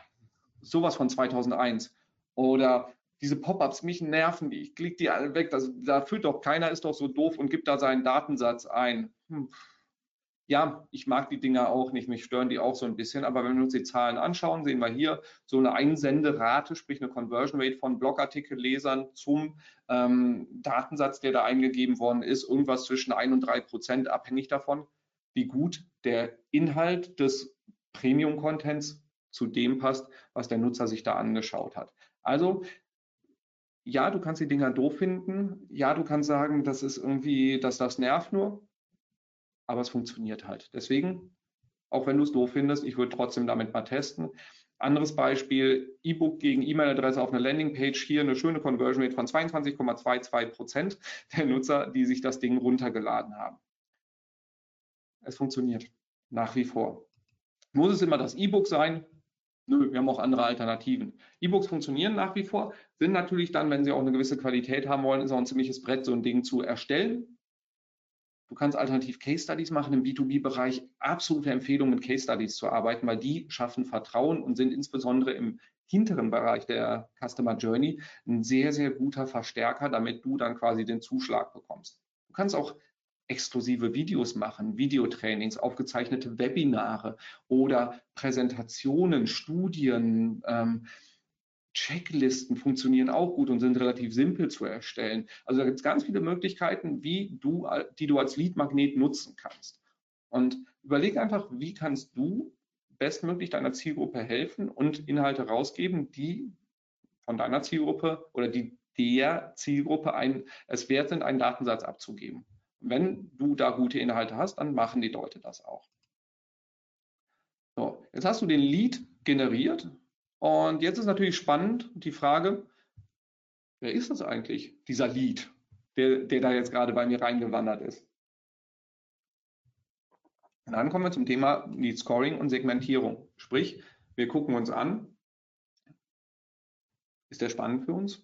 sowas von 2001. Oder diese Pop-ups, mich nerven die, ich klicke die alle weg, das, da fühlt doch keiner, ist doch so doof und gibt da seinen Datensatz ein. Hm ja, ich mag die Dinger auch nicht, mich stören die auch so ein bisschen, aber wenn wir uns die Zahlen anschauen, sehen wir hier so eine Einsenderate, sprich eine Conversion Rate von Blogartikellesern zum ähm, Datensatz, der da eingegeben worden ist, irgendwas zwischen 1 und 3 Prozent, abhängig davon, wie gut der Inhalt des Premium-Contents zu dem passt, was der Nutzer sich da angeschaut hat. Also ja, du kannst die Dinger doof finden. Ja, du kannst sagen, das ist irgendwie, dass das nervt nur aber es funktioniert halt. Deswegen, auch wenn du es doof findest, ich würde trotzdem damit mal testen. Anderes Beispiel, E-Book gegen E-Mail-Adresse auf einer Landingpage. Hier eine schöne Conversion Rate von 22,22 Prozent der Nutzer, die sich das Ding runtergeladen haben. Es funktioniert nach wie vor. Muss es immer das E-Book sein? Nö, wir haben auch andere Alternativen. E-Books funktionieren nach wie vor, sind natürlich dann, wenn sie auch eine gewisse Qualität haben wollen, ist auch ein ziemliches Brett, so ein Ding zu erstellen. Du kannst alternativ Case Studies machen im B2B-Bereich. Absolute Empfehlung, mit Case Studies zu arbeiten, weil die schaffen Vertrauen und sind insbesondere im hinteren Bereich der Customer Journey ein sehr, sehr guter Verstärker, damit du dann quasi den Zuschlag bekommst. Du kannst auch exklusive Videos machen, Videotrainings, aufgezeichnete Webinare oder Präsentationen, Studien, ähm, Checklisten funktionieren auch gut und sind relativ simpel zu erstellen. Also da gibt es ganz viele Möglichkeiten, wie du, die du als Lead-Magnet nutzen kannst. Und überleg einfach, wie kannst du bestmöglich deiner Zielgruppe helfen und Inhalte rausgeben, die von deiner Zielgruppe oder die der Zielgruppe ein, es wert sind, einen Datensatz abzugeben. wenn du da gute Inhalte hast, dann machen die Leute das auch. So, jetzt hast du den Lead generiert und jetzt ist natürlich spannend die Frage, wer ist das eigentlich, dieser Lead, der, der da jetzt gerade bei mir reingewandert ist? Und dann kommen wir zum Thema Lead Scoring und Segmentierung. Sprich, wir gucken uns an, ist der spannend für uns?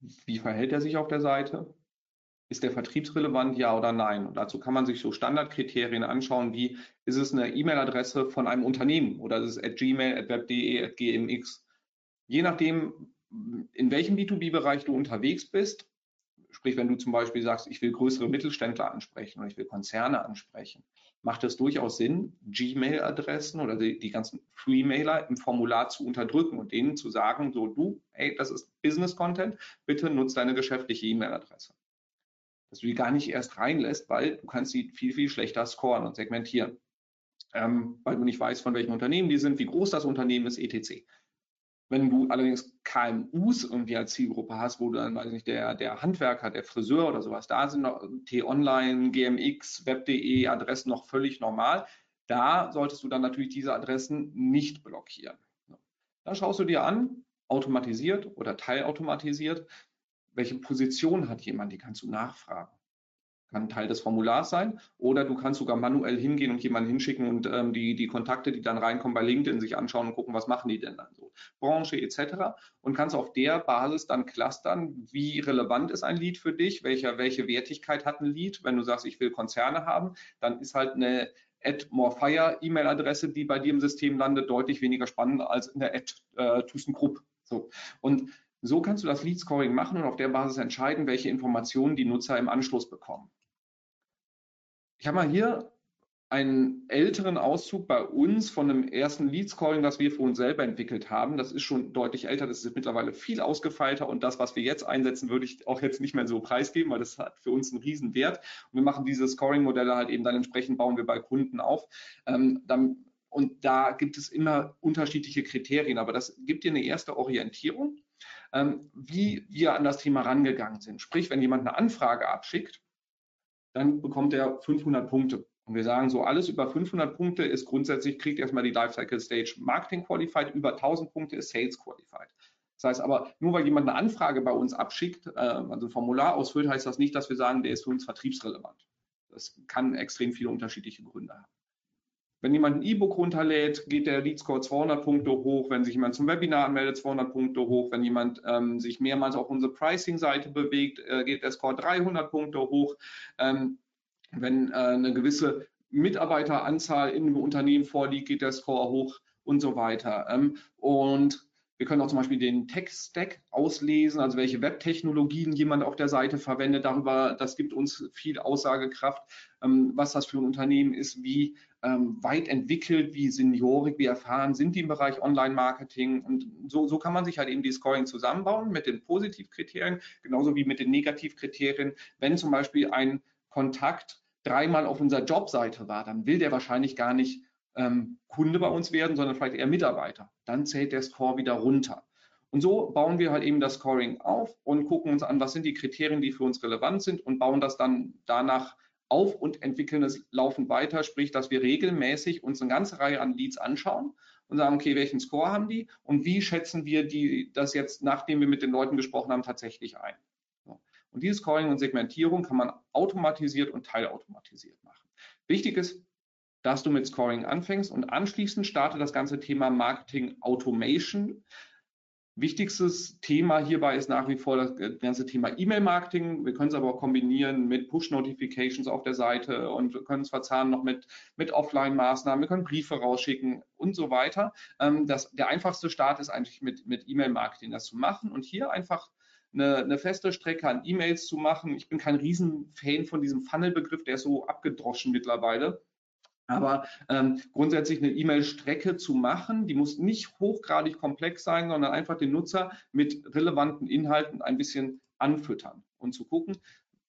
Wie verhält er sich auf der Seite? Ist der vertriebsrelevant, ja oder nein? Und dazu kann man sich so Standardkriterien anschauen, wie ist es eine E-Mail-Adresse von einem Unternehmen oder ist es at gmail, at web.de, at gmx? Je nachdem, in welchem B2B-Bereich du unterwegs bist, sprich, wenn du zum Beispiel sagst, ich will größere Mittelständler ansprechen oder ich will Konzerne ansprechen, macht es durchaus Sinn, Gmail-Adressen oder die, die ganzen Free-Mailer im Formular zu unterdrücken und denen zu sagen, so du, hey, das ist Business-Content, bitte nutze deine geschäftliche E-Mail-Adresse dass du die gar nicht erst reinlässt, weil du kannst sie viel, viel schlechter scoren und segmentieren. Ähm, weil du nicht weißt, von welchem Unternehmen die sind, wie groß das Unternehmen ist, etc. Wenn du allerdings KMUs irgendwie als Zielgruppe hast, wo du dann, weiß ich nicht, der, der Handwerker, der Friseur oder sowas, da sind T-Online, GMX, Web.de Adressen noch völlig normal. Da solltest du dann natürlich diese Adressen nicht blockieren. Dann schaust du dir an, automatisiert oder teilautomatisiert, welche Position hat jemand, die kannst du nachfragen. Kann Teil des Formulars sein oder du kannst sogar manuell hingehen und jemanden hinschicken und ähm, die, die Kontakte, die dann reinkommen bei LinkedIn, sich anschauen und gucken, was machen die denn dann so. Branche etc. Und kannst auf der Basis dann clustern, wie relevant ist ein Lead für dich, welche, welche Wertigkeit hat ein Lead. Wenn du sagst, ich will Konzerne haben, dann ist halt eine at morefire E-Mail-Adresse, die bei dir im System landet, deutlich weniger spannend als eine at äh, ThyssenKrupp. So. Und so kannst du das Lead Scoring machen und auf der Basis entscheiden, welche Informationen die Nutzer im Anschluss bekommen. Ich habe mal hier einen älteren Auszug bei uns von einem ersten Lead Scoring, das wir für uns selber entwickelt haben. Das ist schon deutlich älter, das ist mittlerweile viel ausgefeilter und das, was wir jetzt einsetzen, würde ich auch jetzt nicht mehr so preisgeben, weil das hat für uns einen riesen Wert. Und wir machen diese Scoring-Modelle halt eben dann entsprechend, bauen wir bei Kunden auf. Ähm, dann, und da gibt es immer unterschiedliche Kriterien, aber das gibt dir eine erste Orientierung wie wir an das Thema rangegangen sind. Sprich, wenn jemand eine Anfrage abschickt, dann bekommt er 500 Punkte. Und wir sagen so, alles über 500 Punkte ist grundsätzlich, kriegt erstmal die Lifecycle Stage Marketing Qualified, über 1000 Punkte ist Sales Qualified. Das heißt aber, nur weil jemand eine Anfrage bei uns abschickt, äh, also ein Formular ausfüllt, heißt das nicht, dass wir sagen, der ist für uns vertriebsrelevant. Das kann extrem viele unterschiedliche Gründe haben. Wenn jemand ein E-Book runterlädt, geht der Lead Score 200 Punkte hoch. Wenn sich jemand zum Webinar anmeldet, 200 Punkte hoch. Wenn jemand ähm, sich mehrmals auf unsere Pricing-Seite bewegt, äh, geht der Score 300 Punkte hoch. Ähm, wenn äh, eine gewisse Mitarbeiteranzahl in einem Unternehmen vorliegt, geht der Score hoch und so weiter. Ähm, und wir können auch zum Beispiel den Tech-Stack auslesen, also welche Web-Technologien jemand auf der Seite verwendet. Darüber, das gibt uns viel Aussagekraft, ähm, was das für ein Unternehmen ist, wie ähm, weit entwickelt, wie seniorig, wie erfahren sind die im Bereich Online-Marketing. Und so, so kann man sich halt eben die Scoring zusammenbauen mit den Positivkriterien, genauso wie mit den Negativkriterien. Wenn zum Beispiel ein Kontakt dreimal auf unserer Jobseite war, dann will der wahrscheinlich gar nicht ähm, Kunde bei uns werden, sondern vielleicht eher Mitarbeiter. Dann zählt der Score wieder runter. Und so bauen wir halt eben das Scoring auf und gucken uns an, was sind die Kriterien, die für uns relevant sind und bauen das dann danach auf und entwickeln es laufend weiter, sprich, dass wir regelmäßig uns eine ganze Reihe an Leads anschauen und sagen, okay, welchen Score haben die und wie schätzen wir die, das jetzt, nachdem wir mit den Leuten gesprochen haben, tatsächlich ein. Und dieses Scoring und Segmentierung kann man automatisiert und teilautomatisiert machen. Wichtig ist, dass du mit Scoring anfängst und anschließend startet das ganze Thema Marketing Automation. Wichtigstes Thema hierbei ist nach wie vor das ganze Thema E-Mail-Marketing. Wir können es aber auch kombinieren mit Push-Notifications auf der Seite und wir können es verzahnen noch mit, mit Offline-Maßnahmen. Wir können Briefe rausschicken und so weiter. Ähm, das, der einfachste Start ist eigentlich mit, mit E-Mail-Marketing das zu machen und hier einfach eine, eine feste Strecke an E-Mails zu machen. Ich bin kein Riesenfan von diesem Funnel-Begriff, der ist so abgedroschen mittlerweile. Aber ähm, grundsätzlich eine E-Mail-Strecke zu machen, die muss nicht hochgradig komplex sein, sondern einfach den Nutzer mit relevanten Inhalten ein bisschen anfüttern und zu gucken,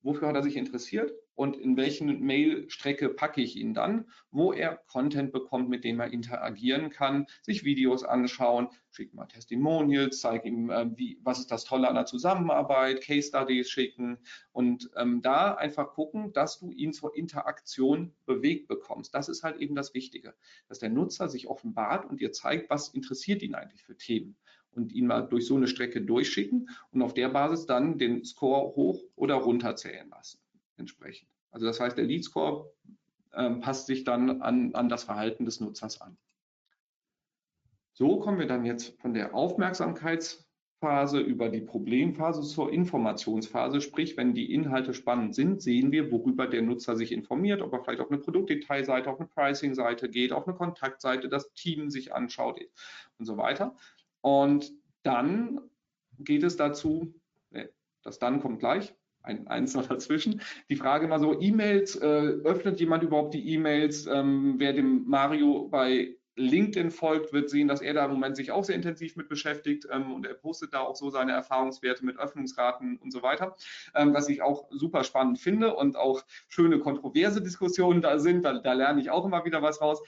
wofür hat er sich interessiert und in welchen Mail-Strecke packe ich ihn dann, wo er Content bekommt, mit dem er interagieren kann, sich Videos anschauen, schickt mal Testimonials, zeige ihm, äh, wie, was ist das Tolle an der Zusammenarbeit, Case Studies schicken und ähm, da einfach gucken, dass du ihn zur Interaktion bewegt bekommst. Das ist halt eben das Wichtige, dass der Nutzer sich offenbart und dir zeigt, was interessiert ihn eigentlich für Themen und ihn mal durch so eine Strecke durchschicken und auf der Basis dann den Score hoch oder runter zählen lassen entsprechend. Also das heißt, der Lead Score äh, passt sich dann an, an das Verhalten des Nutzers an. So kommen wir dann jetzt von der Aufmerksamkeitsphase über die Problemphase zur Informationsphase. Sprich, wenn die Inhalte spannend sind, sehen wir, worüber der Nutzer sich informiert, ob er vielleicht auf eine Produktdetailseite, auf eine Pricing-Seite geht, auf eine Kontaktseite, das Team sich anschaut und so weiter. Und dann geht es dazu, das dann kommt gleich, ein Eins noch dazwischen. Die Frage mal so, E-Mails, äh, öffnet jemand überhaupt die E-Mails? Ähm, wer dem Mario bei LinkedIn folgt, wird sehen, dass er da im Moment sich auch sehr intensiv mit beschäftigt ähm, und er postet da auch so seine Erfahrungswerte mit Öffnungsraten und so weiter, ähm, was ich auch super spannend finde und auch schöne kontroverse Diskussionen da sind. Da, da lerne ich auch immer wieder was raus.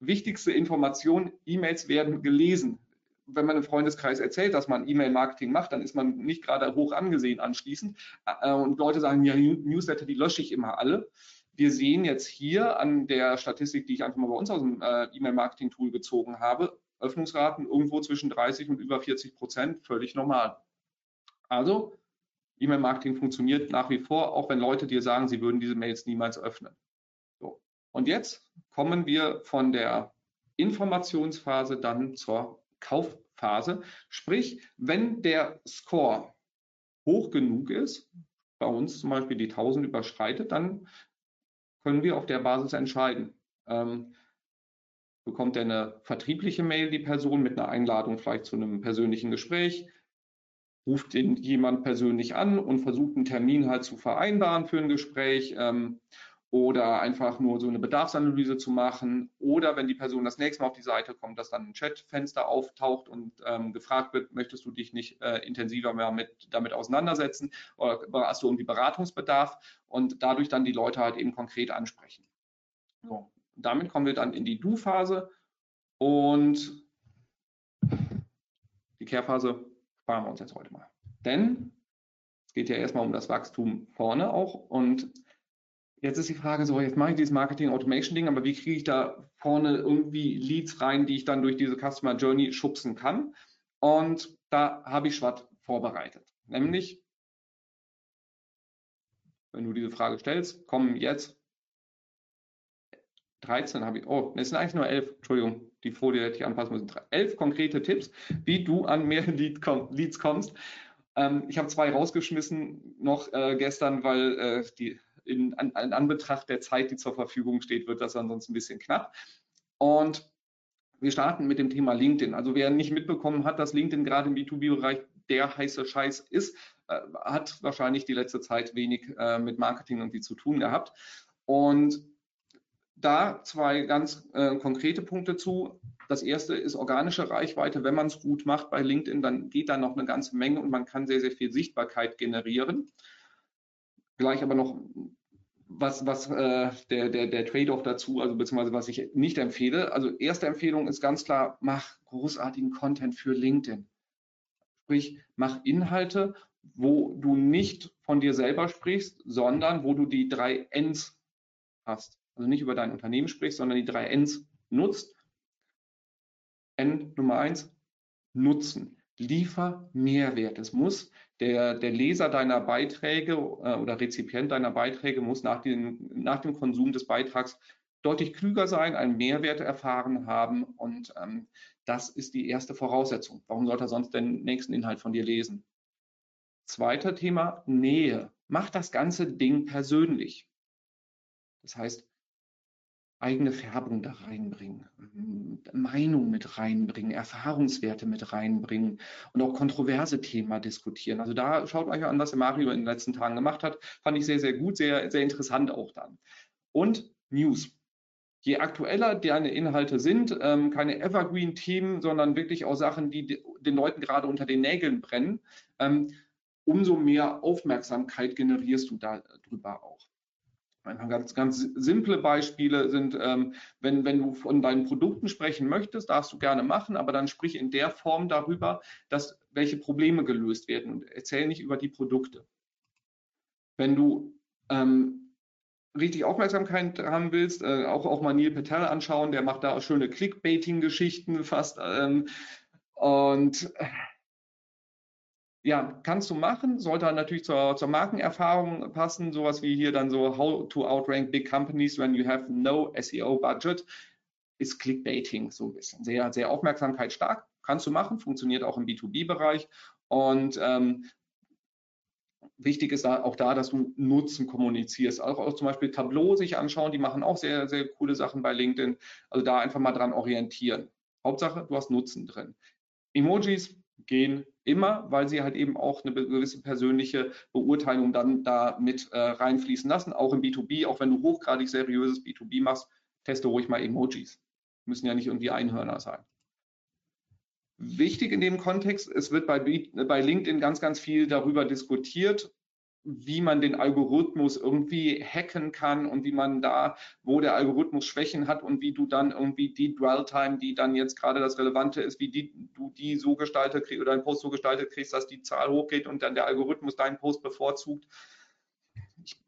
Wichtigste Information, E-Mails werden gelesen wenn man im Freundeskreis erzählt, dass man E-Mail-Marketing macht, dann ist man nicht gerade hoch angesehen anschließend. Äh, und Leute sagen, ja, Newsletter, die lösche ich immer alle. Wir sehen jetzt hier an der Statistik, die ich einfach mal bei uns aus dem äh, E-Mail-Marketing-Tool gezogen habe, Öffnungsraten irgendwo zwischen 30 und über 40 Prozent, völlig normal. Also, E-Mail-Marketing funktioniert nach wie vor, auch wenn Leute dir sagen, sie würden diese Mails niemals öffnen. So. Und jetzt kommen wir von der Informationsphase dann zur Kaufphase. Sprich, wenn der Score hoch genug ist, bei uns zum Beispiel die 1000 überschreitet, dann können wir auf der Basis entscheiden. Ähm, bekommt er eine vertriebliche Mail, die Person, mit einer Einladung vielleicht zu einem persönlichen Gespräch, ruft ihn jemand persönlich an und versucht einen Termin halt zu vereinbaren für ein Gespräch. Ähm, oder einfach nur so eine Bedarfsanalyse zu machen oder wenn die Person das nächste Mal auf die Seite kommt, dass dann ein Chatfenster auftaucht und ähm, gefragt wird, möchtest du dich nicht äh, intensiver mehr mit, damit auseinandersetzen oder hast du irgendwie Beratungsbedarf und dadurch dann die Leute halt eben konkret ansprechen. So, damit kommen wir dann in die Do-Phase und die Kehrphase sparen wir uns jetzt heute mal. Denn es geht ja erstmal um das Wachstum vorne auch und Jetzt ist die Frage so, jetzt mache ich dieses Marketing Automation Ding, aber wie kriege ich da vorne irgendwie Leads rein, die ich dann durch diese Customer Journey schubsen kann? Und da habe ich Schwatt vorbereitet. Nämlich, wenn du diese Frage stellst, kommen jetzt 13 habe ich, oh, es sind eigentlich nur 11, Entschuldigung, die Folie hätte ich anpassen müssen. 11 konkrete Tipps, wie du an mehr Leads kommst. Ähm, ich habe zwei rausgeschmissen noch äh, gestern, weil äh, die in, an, in Anbetracht der Zeit, die zur Verfügung steht, wird das ansonsten ein bisschen knapp. Und wir starten mit dem Thema LinkedIn. Also wer nicht mitbekommen hat, dass LinkedIn gerade im B2B-Bereich der heiße Scheiß ist, äh, hat wahrscheinlich die letzte Zeit wenig äh, mit Marketing irgendwie zu tun gehabt. Und da zwei ganz äh, konkrete Punkte zu. Das erste ist organische Reichweite. Wenn man es gut macht bei LinkedIn, dann geht da noch eine ganze Menge und man kann sehr, sehr viel Sichtbarkeit generieren. Gleich aber noch was, was äh, der, der, der Trade-off dazu, also beziehungsweise was ich nicht empfehle. Also erste Empfehlung ist ganz klar, mach großartigen Content für LinkedIn. Sprich, mach Inhalte, wo du nicht von dir selber sprichst, sondern wo du die drei Ns hast. Also nicht über dein Unternehmen sprichst, sondern die drei Ns nutzt. N Nummer eins, Nutzen. Liefer Mehrwert. Es muss der, der Leser deiner Beiträge äh, oder Rezipient deiner Beiträge muss nach, den, nach dem Konsum des Beitrags deutlich klüger sein, einen Mehrwert erfahren haben und ähm, Das ist die erste Voraussetzung. Warum sollte er sonst den nächsten Inhalt von dir lesen? Zweiter Thema, Nähe. Mach das ganze Ding persönlich. Das heißt, eigene Färbung da reinbringen, Meinung mit reinbringen, Erfahrungswerte mit reinbringen und auch kontroverse Themen diskutieren. Also da schaut euch an, was der Mario in den letzten Tagen gemacht hat. Fand ich sehr, sehr gut, sehr, sehr interessant auch dann. Und News. Je aktueller deine Inhalte sind, ähm, keine Evergreen-Themen, sondern wirklich auch Sachen, die den Leuten gerade unter den Nägeln brennen, ähm, umso mehr Aufmerksamkeit generierst du darüber auch. Einfach ganz, ganz simple Beispiele sind, ähm, wenn, wenn du von deinen Produkten sprechen möchtest, darfst du gerne machen, aber dann sprich in der Form darüber, dass welche Probleme gelöst werden und erzähl nicht über die Produkte. Wenn du ähm, richtig Aufmerksamkeit haben willst, äh, auch, auch mal Neil Patel anschauen, der macht da schöne Clickbaiting-Geschichten fast. Ähm, und ja, kannst du machen, sollte natürlich zur, zur Markenerfahrung passen, sowas wie hier dann so How to outrank big companies when you have no SEO budget, ist Clickbaiting so ein bisschen. Sehr, sehr aufmerksamkeitsstark, kannst du machen, funktioniert auch im B2B-Bereich und ähm, wichtig ist auch da, dass du Nutzen kommunizierst. Auch, auch zum Beispiel Tableau sich anschauen, die machen auch sehr, sehr coole Sachen bei LinkedIn. Also da einfach mal dran orientieren. Hauptsache, du hast Nutzen drin. Emojis gehen immer, weil sie halt eben auch eine gewisse persönliche Beurteilung dann da mit äh, reinfließen lassen. Auch im B2B, auch wenn du hochgradig seriöses B2B machst, teste ruhig mal Emojis. Müssen ja nicht irgendwie Einhörner sein. Wichtig in dem Kontext, es wird bei, bei LinkedIn ganz, ganz viel darüber diskutiert, wie man den Algorithmus irgendwie hacken kann und wie man da, wo der Algorithmus Schwächen hat und wie du dann irgendwie die Dwell-Time, die dann jetzt gerade das Relevante ist, wie die, du die so gestaltet kriegst oder deinen Post so gestaltet kriegst, dass die Zahl hochgeht und dann der Algorithmus deinen Post bevorzugt. Ich,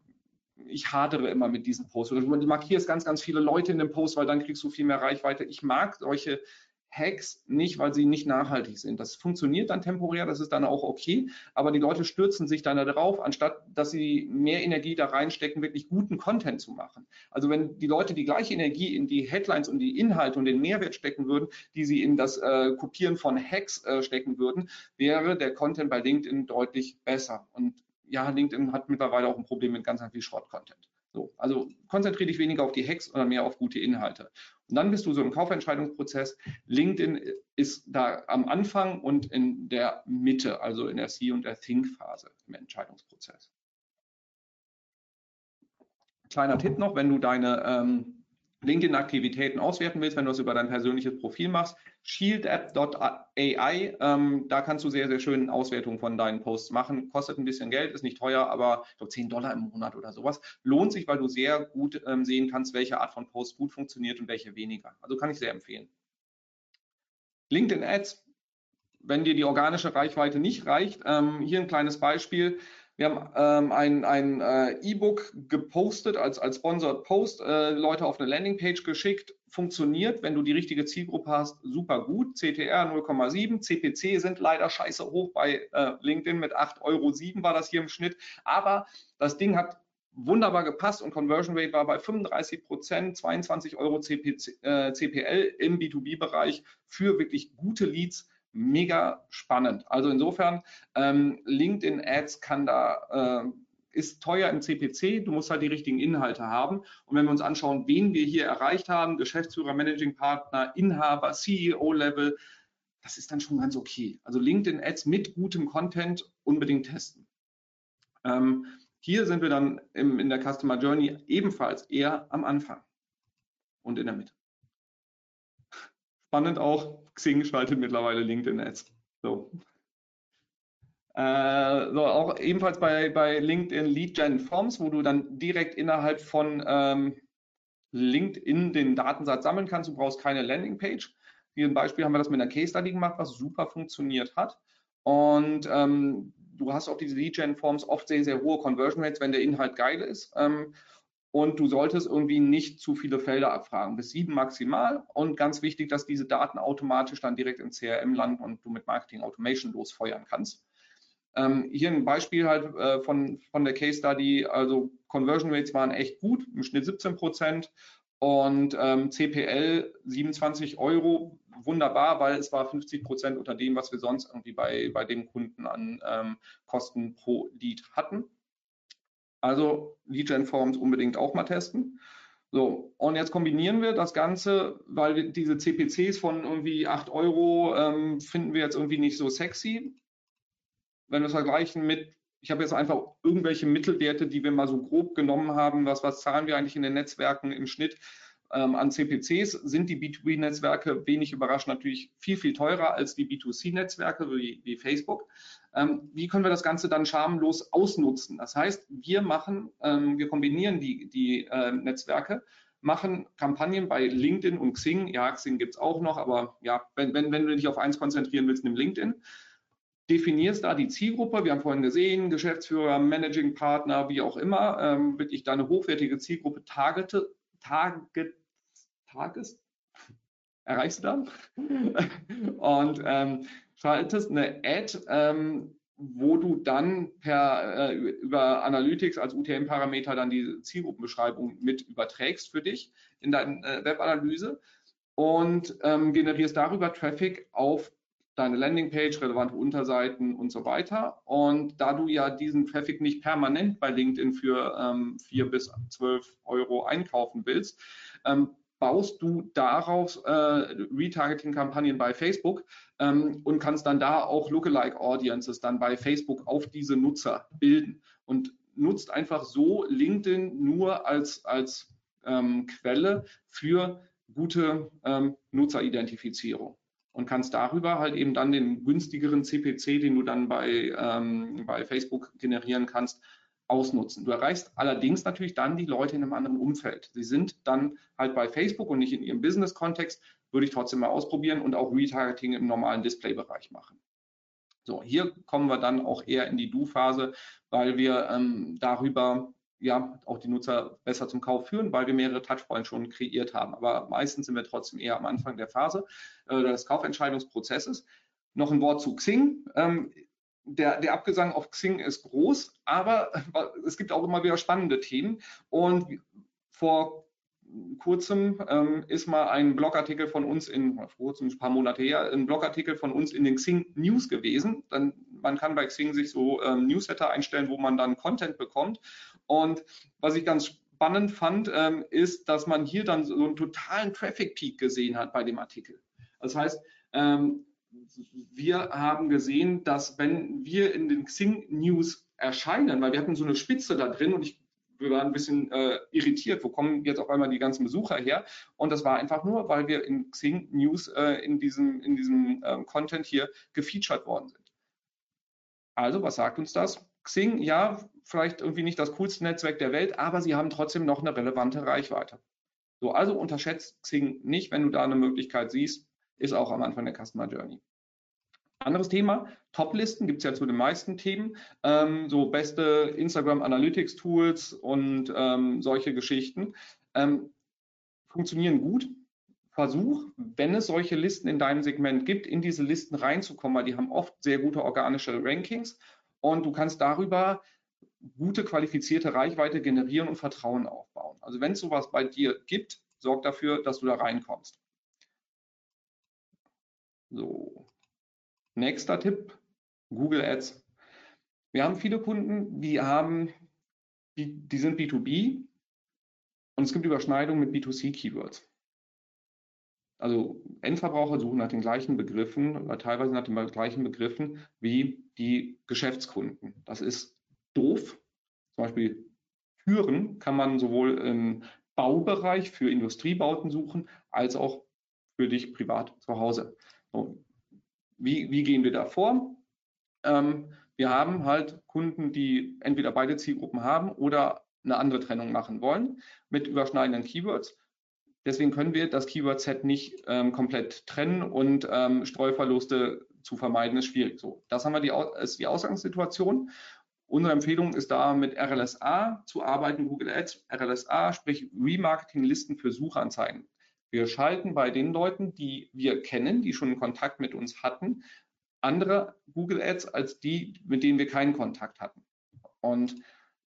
ich hadere immer mit diesen Posts. Du markierst ganz, ganz viele Leute in dem Post, weil dann kriegst du viel mehr Reichweite. Ich mag solche Hacks nicht, weil sie nicht nachhaltig sind. Das funktioniert dann temporär, das ist dann auch okay, aber die Leute stürzen sich dann darauf, anstatt dass sie mehr Energie da reinstecken, wirklich guten Content zu machen. Also wenn die Leute die gleiche Energie in die Headlines und die Inhalte und den Mehrwert stecken würden, die sie in das äh, Kopieren von Hacks äh, stecken würden, wäre der Content bei LinkedIn deutlich besser. Und ja, LinkedIn hat mittlerweile auch ein Problem mit ganz, ganz viel Schrott-Content. So, also konzentriere dich weniger auf die Hacks, sondern mehr auf gute Inhalte. Und dann bist du so im Kaufentscheidungsprozess. LinkedIn ist da am Anfang und in der Mitte, also in der See- und der Think-Phase im Entscheidungsprozess. Kleiner Tipp noch, wenn du deine ähm, LinkedIn-Aktivitäten auswerten willst, wenn du es über dein persönliches Profil machst, shieldapp.ai, ähm, da kannst du sehr, sehr schön Auswertungen von deinen Posts machen. Kostet ein bisschen Geld, ist nicht teuer, aber ich glaube 10 Dollar im Monat oder sowas. Lohnt sich, weil du sehr gut ähm, sehen kannst, welche Art von Post gut funktioniert und welche weniger. Also kann ich sehr empfehlen. LinkedIn Ads, wenn dir die organische Reichweite nicht reicht, ähm, hier ein kleines Beispiel. Wir haben ähm, ein, ein äh, E-Book gepostet als, als Sponsored Post, äh, Leute auf eine Landingpage geschickt. Funktioniert, wenn du die richtige Zielgruppe hast, super gut. CTR 0,7, CPC sind leider scheiße hoch bei äh, LinkedIn mit 8,07 Euro war das hier im Schnitt. Aber das Ding hat wunderbar gepasst und Conversion Rate war bei 35 Prozent, 22 Euro CPC, äh, CPL im B2B-Bereich für wirklich gute Leads mega spannend. Also insofern, ähm, LinkedIn Ads kann da, äh, ist teuer im CPC, du musst halt die richtigen Inhalte haben. Und wenn wir uns anschauen, wen wir hier erreicht haben, Geschäftsführer, Managing Partner, Inhaber, CEO-Level, das ist dann schon ganz okay. Also LinkedIn Ads mit gutem Content unbedingt testen. Ähm, hier sind wir dann im, in der Customer Journey ebenfalls eher am Anfang und in der Mitte. Spannend auch, Xing schaltet mittlerweile LinkedIn Ads. So. Äh, so, auch ebenfalls bei, bei LinkedIn Lead Gen Forms, wo du dann direkt innerhalb von ähm, LinkedIn den Datensatz sammeln kannst. Du brauchst keine Landingpage. Hier ein Beispiel haben wir das mit einer Case Study gemacht, was super funktioniert hat. Und ähm, du hast auch diese Lead Gen Forms oft sehr, sehr hohe Conversion Rates, wenn der Inhalt geil ist. Ähm, und du solltest irgendwie nicht zu viele Felder abfragen, bis sieben maximal. Und ganz wichtig, dass diese Daten automatisch dann direkt im CRM landen und du mit Marketing Automation losfeuern kannst. Ähm, hier ein Beispiel halt äh, von, von der Case Study, also Conversion Rates waren echt gut, im Schnitt 17 Prozent. Und ähm, CPL 27 Euro, wunderbar, weil es war 50 Prozent unter dem, was wir sonst irgendwie bei, bei dem Kunden an ähm, Kosten pro Lead hatten. Also Lead Forms unbedingt auch mal testen. So, und jetzt kombinieren wir das Ganze, weil wir diese CPCs von irgendwie 8 Euro ähm, finden wir jetzt irgendwie nicht so sexy. Wenn wir es vergleichen mit, ich habe jetzt einfach irgendwelche Mittelwerte, die wir mal so grob genommen haben, was, was zahlen wir eigentlich in den Netzwerken im Schnitt ähm, an CPCs, sind die B2B-Netzwerke wenig überraschend natürlich viel, viel teurer als die B2C-Netzwerke wie, wie Facebook. Ähm, wie können wir das Ganze dann schamlos ausnutzen? Das heißt, wir machen, ähm, wir kombinieren die, die äh, Netzwerke, machen Kampagnen bei LinkedIn und Xing. Ja, Xing gibt es auch noch, aber ja, wenn, wenn, wenn du dich auf eins konzentrieren willst, nimm LinkedIn. Definierst da die Zielgruppe, wir haben vorhin gesehen, Geschäftsführer, Managing Partner, wie auch immer, ähm, wirklich deine hochwertige Zielgruppe targete, target, tages, erreichst du dann? und ähm, schaltest eine Ad, ähm, wo du dann per, äh, über Analytics als UTM-Parameter dann die Zielgruppenbeschreibung mit überträgst für dich in deine äh, Webanalyse und ähm, generierst darüber Traffic auf deine Landingpage, relevante Unterseiten und so weiter. Und da du ja diesen Traffic nicht permanent bei LinkedIn für ähm, 4 bis 12 Euro einkaufen willst, ähm, baust du daraus äh, Retargeting-Kampagnen bei Facebook ähm, und kannst dann da auch Lookalike Audiences dann bei Facebook auf diese Nutzer bilden. Und nutzt einfach so LinkedIn nur als, als ähm, Quelle für gute ähm, Nutzeridentifizierung. Und kannst darüber halt eben dann den günstigeren CPC, den du dann bei, ähm, bei Facebook generieren kannst, ausnutzen. Du erreichst allerdings natürlich dann die Leute in einem anderen Umfeld. Sie sind dann halt bei Facebook und nicht in ihrem Business-Kontext, würde ich trotzdem mal ausprobieren und auch Retargeting im normalen Display-Bereich machen. So, hier kommen wir dann auch eher in die Do-Phase, weil wir ähm, darüber ja auch die Nutzer besser zum Kauf führen, weil wir mehrere Touchpoints schon kreiert haben. Aber meistens sind wir trotzdem eher am Anfang der Phase äh, des Kaufentscheidungsprozesses. Noch ein Wort zu Xing. Ähm, der, der Abgesang auf Xing ist groß, aber es gibt auch immer wieder spannende Themen. Und vor kurzem ähm, ist mal ein Blogartikel von uns in, vor kurzem, ein paar Monate her, ein Blogartikel von uns in den Xing News gewesen. Dann, man kann bei Xing sich so ähm, Newsletter einstellen, wo man dann Content bekommt. Und was ich ganz spannend fand, ähm, ist, dass man hier dann so einen totalen Traffic Peak gesehen hat bei dem Artikel. Das heißt, ähm, wir haben gesehen, dass wenn wir in den Xing News erscheinen, weil wir hatten so eine Spitze da drin und ich, wir waren ein bisschen äh, irritiert, wo kommen jetzt auf einmal die ganzen Besucher her? Und das war einfach nur, weil wir in Xing News äh, in diesem, in diesem ähm, Content hier gefeatured worden sind. Also, was sagt uns das? Xing, ja, vielleicht irgendwie nicht das coolste Netzwerk der Welt, aber sie haben trotzdem noch eine relevante Reichweite. So, also unterschätzt Xing nicht, wenn du da eine Möglichkeit siehst, ist auch am Anfang der Customer Journey. Anderes Thema, Top-Listen gibt es ja zu den meisten Themen, ähm, so beste Instagram Analytics Tools und ähm, solche Geschichten ähm, funktionieren gut. Versuch, wenn es solche Listen in deinem Segment gibt, in diese Listen reinzukommen, weil die haben oft sehr gute organische Rankings und du kannst darüber gute qualifizierte Reichweite generieren und Vertrauen aufbauen. Also wenn es sowas bei dir gibt, sorg dafür, dass du da reinkommst. So, nächster Tipp, Google Ads. Wir haben viele Kunden, die haben, die, sind B2B und es gibt Überschneidungen mit B2C-Keywords. Also Endverbraucher suchen nach den gleichen Begriffen oder teilweise nach den gleichen Begriffen wie die Geschäftskunden. Das ist doof. Zum Beispiel Türen kann man sowohl im Baubereich für Industriebauten suchen, als auch für dich privat zu Hause. So, wie, wie, gehen wir da vor? Ähm, wir haben halt Kunden, die entweder beide Zielgruppen haben oder eine andere Trennung machen wollen mit überschneidenden Keywords. Deswegen können wir das Keyword-Set nicht ähm, komplett trennen und ähm, Streuverluste zu vermeiden ist schwierig. So, das haben wir die, ist die Ausgangssituation. Unsere Empfehlung ist da mit RLSA zu arbeiten, Google Ads, RLSA, sprich Remarketing-Listen für Suchanzeigen. Wir schalten bei den Leuten, die wir kennen, die schon Kontakt mit uns hatten, andere Google Ads als die, mit denen wir keinen Kontakt hatten. Und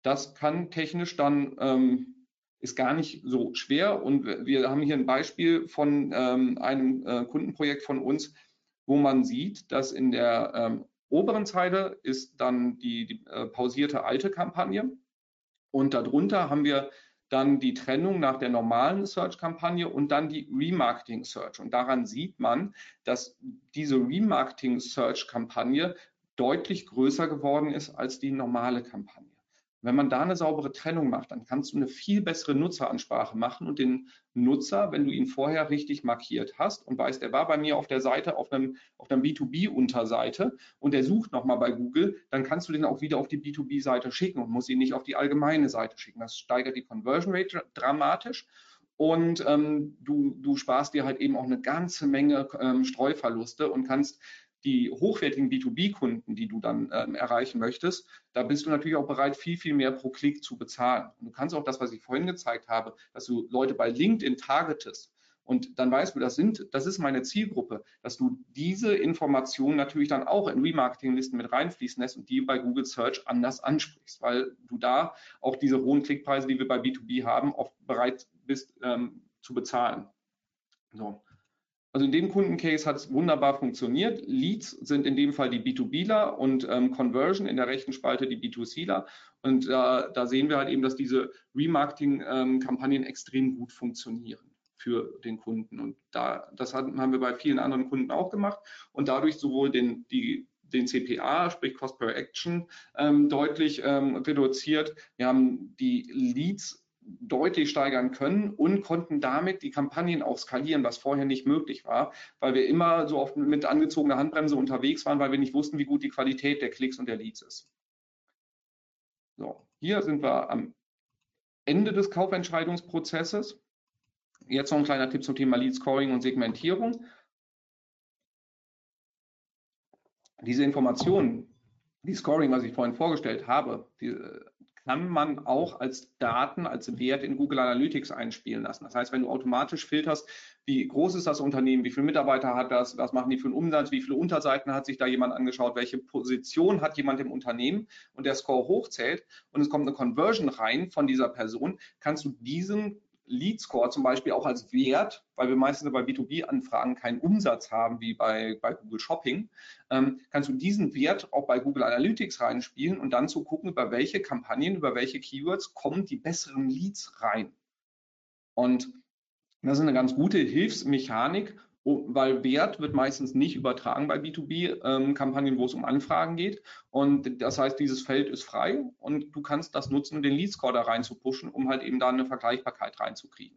das kann technisch dann ähm, ist gar nicht so schwer. Und wir haben hier ein Beispiel von ähm, einem äh, Kundenprojekt von uns, wo man sieht, dass in der ähm, oberen Zeile ist dann die, die äh, pausierte alte Kampagne und darunter haben wir dann die Trennung nach der normalen Search-Kampagne und dann die Remarketing-Search. Und daran sieht man, dass diese Remarketing-Search-Kampagne deutlich größer geworden ist als die normale Kampagne. Wenn man da eine saubere Trennung macht, dann kannst du eine viel bessere Nutzeransprache machen und den Nutzer, wenn du ihn vorher richtig markiert hast und weißt, er war bei mir auf der Seite auf einem, auf einer B2B-Unterseite und er sucht nochmal bei Google, dann kannst du den auch wieder auf die B2B-Seite schicken und musst ihn nicht auf die allgemeine Seite schicken. Das steigert die Conversion Rate dramatisch und ähm, du, du sparst dir halt eben auch eine ganze Menge ähm, Streuverluste und kannst die hochwertigen B2B-Kunden, die du dann ähm, erreichen möchtest, da bist du natürlich auch bereit, viel, viel mehr pro Klick zu bezahlen. Und du kannst auch das, was ich vorhin gezeigt habe, dass du Leute bei LinkedIn targetest und dann weißt du, das sind, das ist meine Zielgruppe, dass du diese Informationen natürlich dann auch in Remarketing-Listen mit reinfließen lässt und die bei Google Search anders ansprichst, weil du da auch diese hohen Klickpreise, die wir bei B2B haben, oft bereit bist ähm, zu bezahlen. So. Also in dem Kundencase hat es wunderbar funktioniert. Leads sind in dem Fall die B2Bler und ähm, Conversion in der rechten Spalte die B2Cler. Und äh, da sehen wir halt eben, dass diese Remarketing-Kampagnen ähm, extrem gut funktionieren für den Kunden. Und da, das haben wir bei vielen anderen Kunden auch gemacht und dadurch sowohl den, die, den CPA, sprich Cost per Action, ähm, deutlich ähm, reduziert. Wir haben die Leads deutlich steigern können und konnten damit die Kampagnen auch skalieren, was vorher nicht möglich war, weil wir immer so oft mit angezogener Handbremse unterwegs waren, weil wir nicht wussten, wie gut die Qualität der Klicks und der Leads ist. So, hier sind wir am Ende des Kaufentscheidungsprozesses. Jetzt noch ein kleiner Tipp zum Thema Lead Scoring und Segmentierung. Diese Informationen, die Scoring, was ich vorhin vorgestellt habe, die, kann man auch als Daten, als Wert in Google Analytics einspielen lassen. Das heißt, wenn du automatisch filterst, wie groß ist das Unternehmen, wie viele Mitarbeiter hat das, was machen die für einen Umsatz, wie viele Unterseiten hat sich da jemand angeschaut, welche Position hat jemand im Unternehmen und der Score hochzählt und es kommt eine Conversion rein von dieser Person, kannst du diesen Lead Score zum Beispiel auch als Wert, weil wir meistens bei B2B-Anfragen keinen Umsatz haben wie bei, bei Google Shopping, ähm, kannst du diesen Wert auch bei Google Analytics reinspielen und dann zu gucken, über welche Kampagnen, über welche Keywords kommen die besseren Leads rein. Und das ist eine ganz gute Hilfsmechanik, weil Wert wird meistens nicht übertragen bei B2B-Kampagnen, ähm, wo es um Anfragen geht. Und das heißt, dieses Feld ist frei und du kannst das nutzen, um den Lead Score da rein zu pushen, um halt eben da eine Vergleichbarkeit reinzukriegen.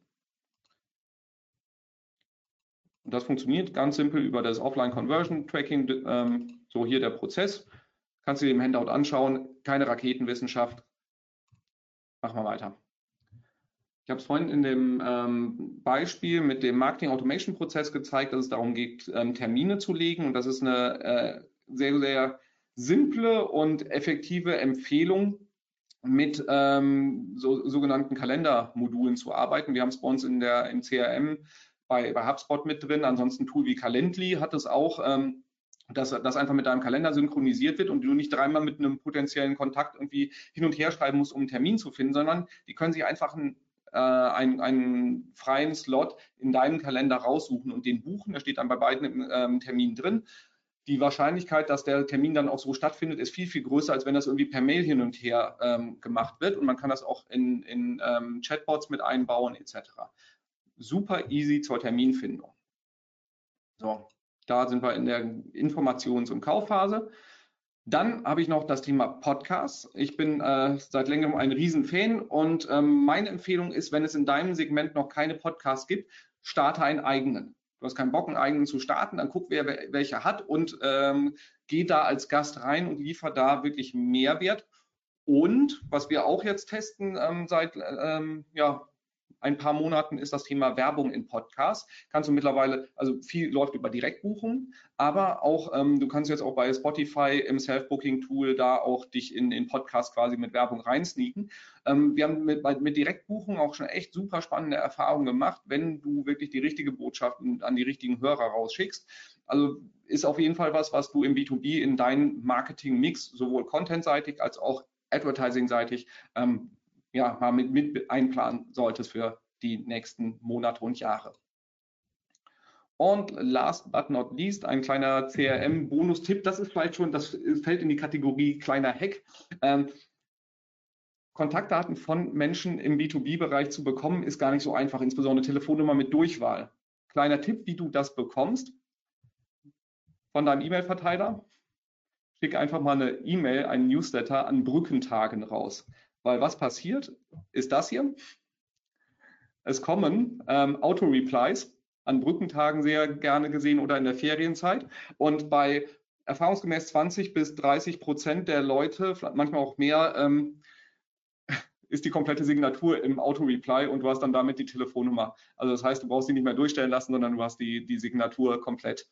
Und das funktioniert ganz simpel über das Offline Conversion Tracking. Ähm, so hier der Prozess. Kannst du dir im Handout anschauen. Keine Raketenwissenschaft. Machen wir weiter. Ich habe es vorhin in dem ähm, Beispiel mit dem Marketing Automation Prozess gezeigt, dass es darum geht, ähm, Termine zu legen. Und das ist eine äh, sehr, sehr simple und effektive Empfehlung, mit ähm, so, sogenannten Kalendermodulen zu arbeiten. Wir haben es bei uns in der, im CRM bei, bei HubSpot mit drin. Ansonsten Tool wie Calendly hat es auch. Ähm, dass das einfach mit deinem Kalender synchronisiert wird und du nicht dreimal mit einem potenziellen Kontakt irgendwie hin und her schreiben musst, um einen Termin zu finden, sondern die können sich einfach ein äh, einen, einen freien Slot in deinem Kalender raussuchen und den buchen. Da steht dann bei beiden im ähm, Termin drin. Die Wahrscheinlichkeit, dass der Termin dann auch so stattfindet, ist viel, viel größer, als wenn das irgendwie per Mail hin und her ähm, gemacht wird. Und man kann das auch in, in ähm, Chatbots mit einbauen, etc. Super easy zur Terminfindung. So, da sind wir in der Informations- und Kaufphase. Dann habe ich noch das Thema Podcasts. Ich bin äh, seit längerem ein Riesenfan und ähm, meine Empfehlung ist, wenn es in deinem Segment noch keine Podcasts gibt, starte einen eigenen. Du hast keinen Bock, einen eigenen zu starten, dann guck, wer welcher hat und ähm, geh da als Gast rein und liefer da wirklich Mehrwert. Und was wir auch jetzt testen ähm, seit ähm, ja, ein paar Monaten ist das Thema Werbung in Podcasts. Kannst du mittlerweile, also viel läuft über Direktbuchungen, aber auch, ähm, du kannst jetzt auch bei Spotify im Self-Booking-Tool da auch dich in, in Podcast quasi mit Werbung reinsneaken. Ähm, wir haben mit, mit Direktbuchungen auch schon echt super spannende Erfahrungen gemacht, wenn du wirklich die richtige Botschaft an die richtigen Hörer rausschickst. Also ist auf jeden Fall was, was du im B2B in deinen Marketing-Mix sowohl contentseitig als auch advertising-seitig ähm, ja, mal mit, mit einplanen solltest für die nächsten Monate und Jahre. Und last but not least, ein kleiner CRM-Bonus-Tipp. Das ist vielleicht schon, das fällt in die Kategorie kleiner Hack. Ähm, Kontaktdaten von Menschen im B2B-Bereich zu bekommen, ist gar nicht so einfach, insbesondere Telefonnummer mit Durchwahl. Kleiner Tipp, wie du das bekommst von deinem E-Mail-Verteiler. Schick einfach mal eine E-Mail, einen Newsletter an Brückentagen raus. Weil was passiert, ist das hier. Es kommen ähm, Auto-Replies an Brückentagen sehr gerne gesehen oder in der Ferienzeit. Und bei erfahrungsgemäß 20 bis 30 Prozent der Leute, manchmal auch mehr, ähm, ist die komplette Signatur im Auto-Reply und du hast dann damit die Telefonnummer. Also das heißt, du brauchst sie nicht mehr durchstellen lassen, sondern du hast die, die Signatur komplett.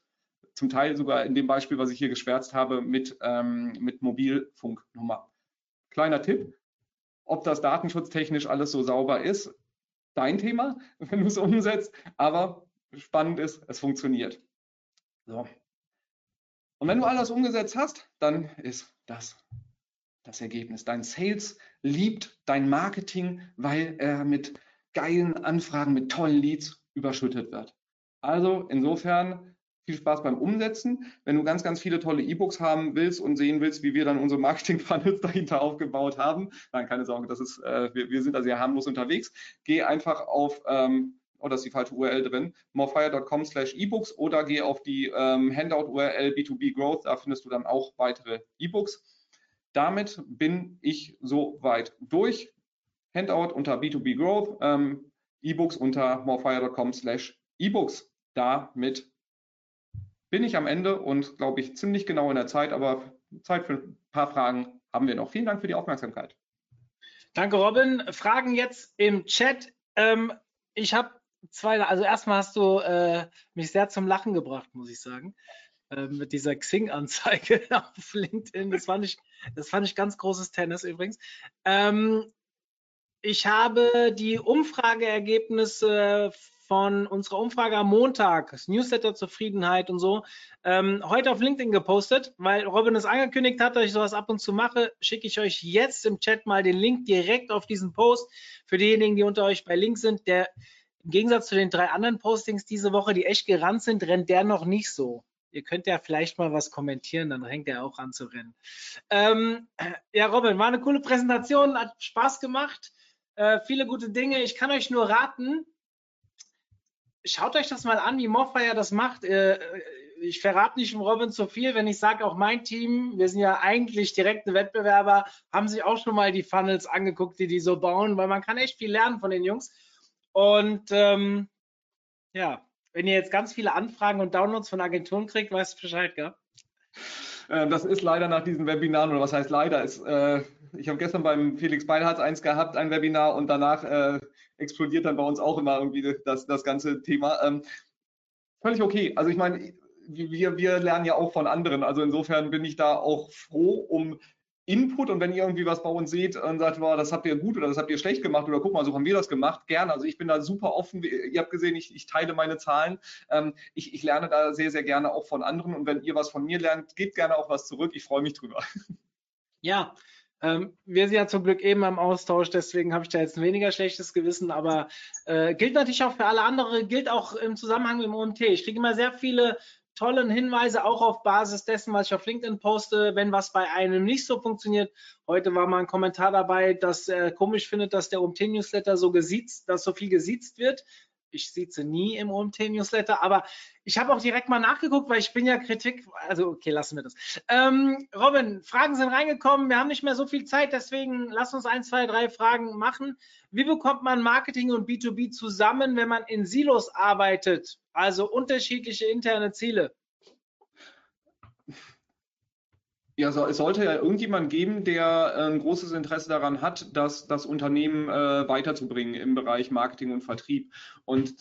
Zum Teil sogar in dem Beispiel, was ich hier geschwärzt habe, mit, ähm, mit Mobilfunknummer. Kleiner Tipp, ob das datenschutztechnisch alles so sauber ist, dein Thema, wenn du es umsetzt, aber spannend ist, es funktioniert. So. Und wenn du alles umgesetzt hast, dann ist das das Ergebnis. Dein Sales liebt dein Marketing, weil er mit geilen Anfragen, mit tollen Leads überschüttet wird. Also insofern viel Spaß beim Umsetzen. Wenn du ganz, ganz viele tolle E-Books haben willst und sehen willst, wie wir dann unsere Marketing-Funnels dahinter aufgebaut haben, dann keine Sorge, das ist, äh, wir, wir, sind da sehr harmlos unterwegs. Geh einfach auf ähm, oh, ist die falsche URL drin, morefire.com slash ebooks oder geh auf die ähm, Handout-URL B2B Growth, da findest du dann auch weitere E-Books. Damit bin ich soweit durch. Handout unter B2B Growth, ähm, E-Books unter morefire.com slash ebooks. Damit bin ich am Ende und glaube ich ziemlich genau in der Zeit, aber Zeit für ein paar Fragen haben wir noch. Vielen Dank für die Aufmerksamkeit. Danke, Robin. Fragen jetzt im Chat. Ähm, ich habe zwei, also erstmal hast du äh, mich sehr zum Lachen gebracht, muss ich sagen. Äh, mit dieser Xing-Anzeige auf LinkedIn. Das fand ich, das fand ich ganz großes Tennis übrigens. Ähm, ich habe die Umfrageergebnisse von unserer Umfrage am Montag, Newsletter Zufriedenheit und so, ähm, heute auf LinkedIn gepostet, weil Robin es angekündigt hat, dass ich sowas ab und zu mache, schicke ich euch jetzt im Chat mal den Link direkt auf diesen Post. Für diejenigen, die unter euch bei Link sind, der im Gegensatz zu den drei anderen Postings diese Woche, die echt gerannt sind, rennt der noch nicht so. Ihr könnt ja vielleicht mal was kommentieren, dann hängt er auch an zu rennen. Ähm, ja, Robin, war eine coole Präsentation, hat Spaß gemacht, äh, viele gute Dinge. Ich kann euch nur raten, schaut euch das mal an, wie Morfire das macht. Äh, ich verrate nicht Robin zu viel, wenn ich sage, auch mein Team, wir sind ja eigentlich direkte Wettbewerber, haben sich auch schon mal die Funnels angeguckt, die die so bauen, weil man kann echt viel lernen von den Jungs. Und ähm, ja, wenn ihr jetzt ganz viele Anfragen und Downloads von Agenturen kriegt, weißt du Bescheid, gell? Äh, das ist leider nach diesen Webinaren, oder was heißt leider, ist, äh, ich habe gestern beim Felix Beilharz eins gehabt, ein Webinar, und danach äh, explodiert dann bei uns auch immer irgendwie das, das ganze Thema. Ähm, völlig okay. Also ich meine, wir, wir lernen ja auch von anderen. Also insofern bin ich da auch froh um Input und wenn ihr irgendwie was bei uns seht und sagt, wow, das habt ihr gut oder das habt ihr schlecht gemacht oder guck mal, so haben wir das gemacht, gerne. Also ich bin da super offen. Ihr habt gesehen, ich, ich teile meine Zahlen. Ähm, ich, ich lerne da sehr, sehr gerne auch von anderen und wenn ihr was von mir lernt, gebt gerne auch was zurück. Ich freue mich drüber. Ja, ähm, wir sind ja zum Glück eben am Austausch, deswegen habe ich da jetzt ein weniger schlechtes Gewissen, aber äh, gilt natürlich auch für alle andere, gilt auch im Zusammenhang mit dem OMT. Ich kriege immer sehr viele tollen Hinweise, auch auf Basis dessen, was ich auf LinkedIn poste, wenn was bei einem nicht so funktioniert. Heute war mal ein Kommentar dabei, dass er komisch findet, dass der OMT-Newsletter so gesiezt, dass so viel gesiezt wird. Ich sieze nie im OMT-Newsletter, aber ich habe auch direkt mal nachgeguckt, weil ich bin ja Kritik, also okay, lassen wir das. Ähm, Robin, Fragen sind reingekommen, wir haben nicht mehr so viel Zeit, deswegen lass uns ein, zwei, drei Fragen machen. Wie bekommt man Marketing und B2B zusammen, wenn man in Silos arbeitet, also unterschiedliche interne Ziele? Ja, es sollte ja irgendjemand geben, der ein großes Interesse daran hat, dass das Unternehmen äh, weiterzubringen im Bereich Marketing und Vertrieb. Und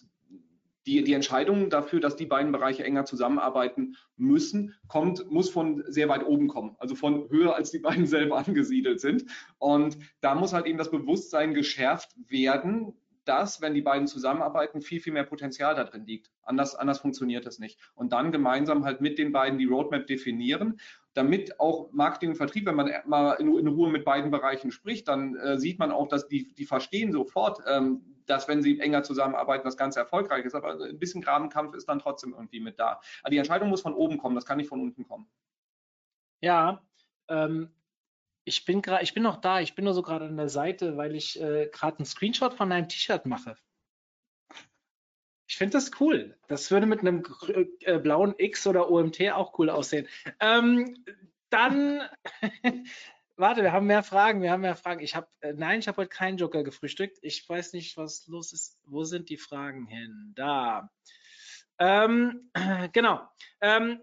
die, die Entscheidung dafür, dass die beiden Bereiche enger zusammenarbeiten müssen, kommt, muss von sehr weit oben kommen, also von höher als die beiden selber angesiedelt sind. Und da muss halt eben das Bewusstsein geschärft werden, dass, wenn die beiden zusammenarbeiten, viel, viel mehr Potenzial da drin liegt. Anders, anders funktioniert es nicht. Und dann gemeinsam halt mit den beiden die Roadmap definieren damit auch Marketing und Vertrieb, wenn man mal in, in Ruhe mit beiden Bereichen spricht, dann äh, sieht man auch, dass die, die verstehen sofort, ähm, dass wenn sie enger zusammenarbeiten, das Ganze erfolgreich ist. Aber ein bisschen Grabenkampf ist dann trotzdem irgendwie mit da. Aber die Entscheidung muss von oben kommen, das kann nicht von unten kommen. Ja, ähm, ich bin gerade, ich bin noch da, ich bin nur so gerade an der Seite, weil ich äh, gerade einen Screenshot von einem T-Shirt mache. Ich finde das cool. Das würde mit einem äh, blauen X oder OMT auch cool aussehen. Ähm, dann, warte, wir haben mehr Fragen. Wir haben mehr Fragen. Ich habe, äh, nein, ich habe heute keinen Joker gefrühstückt. Ich weiß nicht, was los ist. Wo sind die Fragen hin? Da. Ähm, genau. Ähm,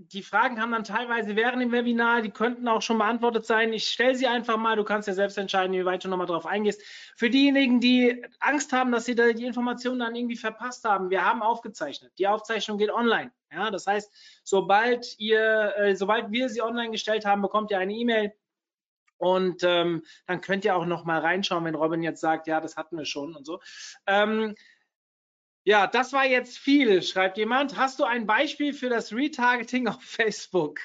die Fragen haben dann teilweise während dem Webinar, die könnten auch schon beantwortet sein. Ich stelle sie einfach mal, du kannst ja selbst entscheiden, wie weit du nochmal drauf eingehst. Für diejenigen, die Angst haben, dass sie da die Informationen dann irgendwie verpasst haben, wir haben aufgezeichnet. Die Aufzeichnung geht online. Ja, das heißt, sobald ihr, äh, sobald wir sie online gestellt haben, bekommt ihr eine E-Mail und ähm, dann könnt ihr auch noch mal reinschauen, wenn Robin jetzt sagt, ja, das hatten wir schon und so. Ähm, ja, das war jetzt viel, schreibt jemand. Hast du ein Beispiel für das Retargeting auf Facebook?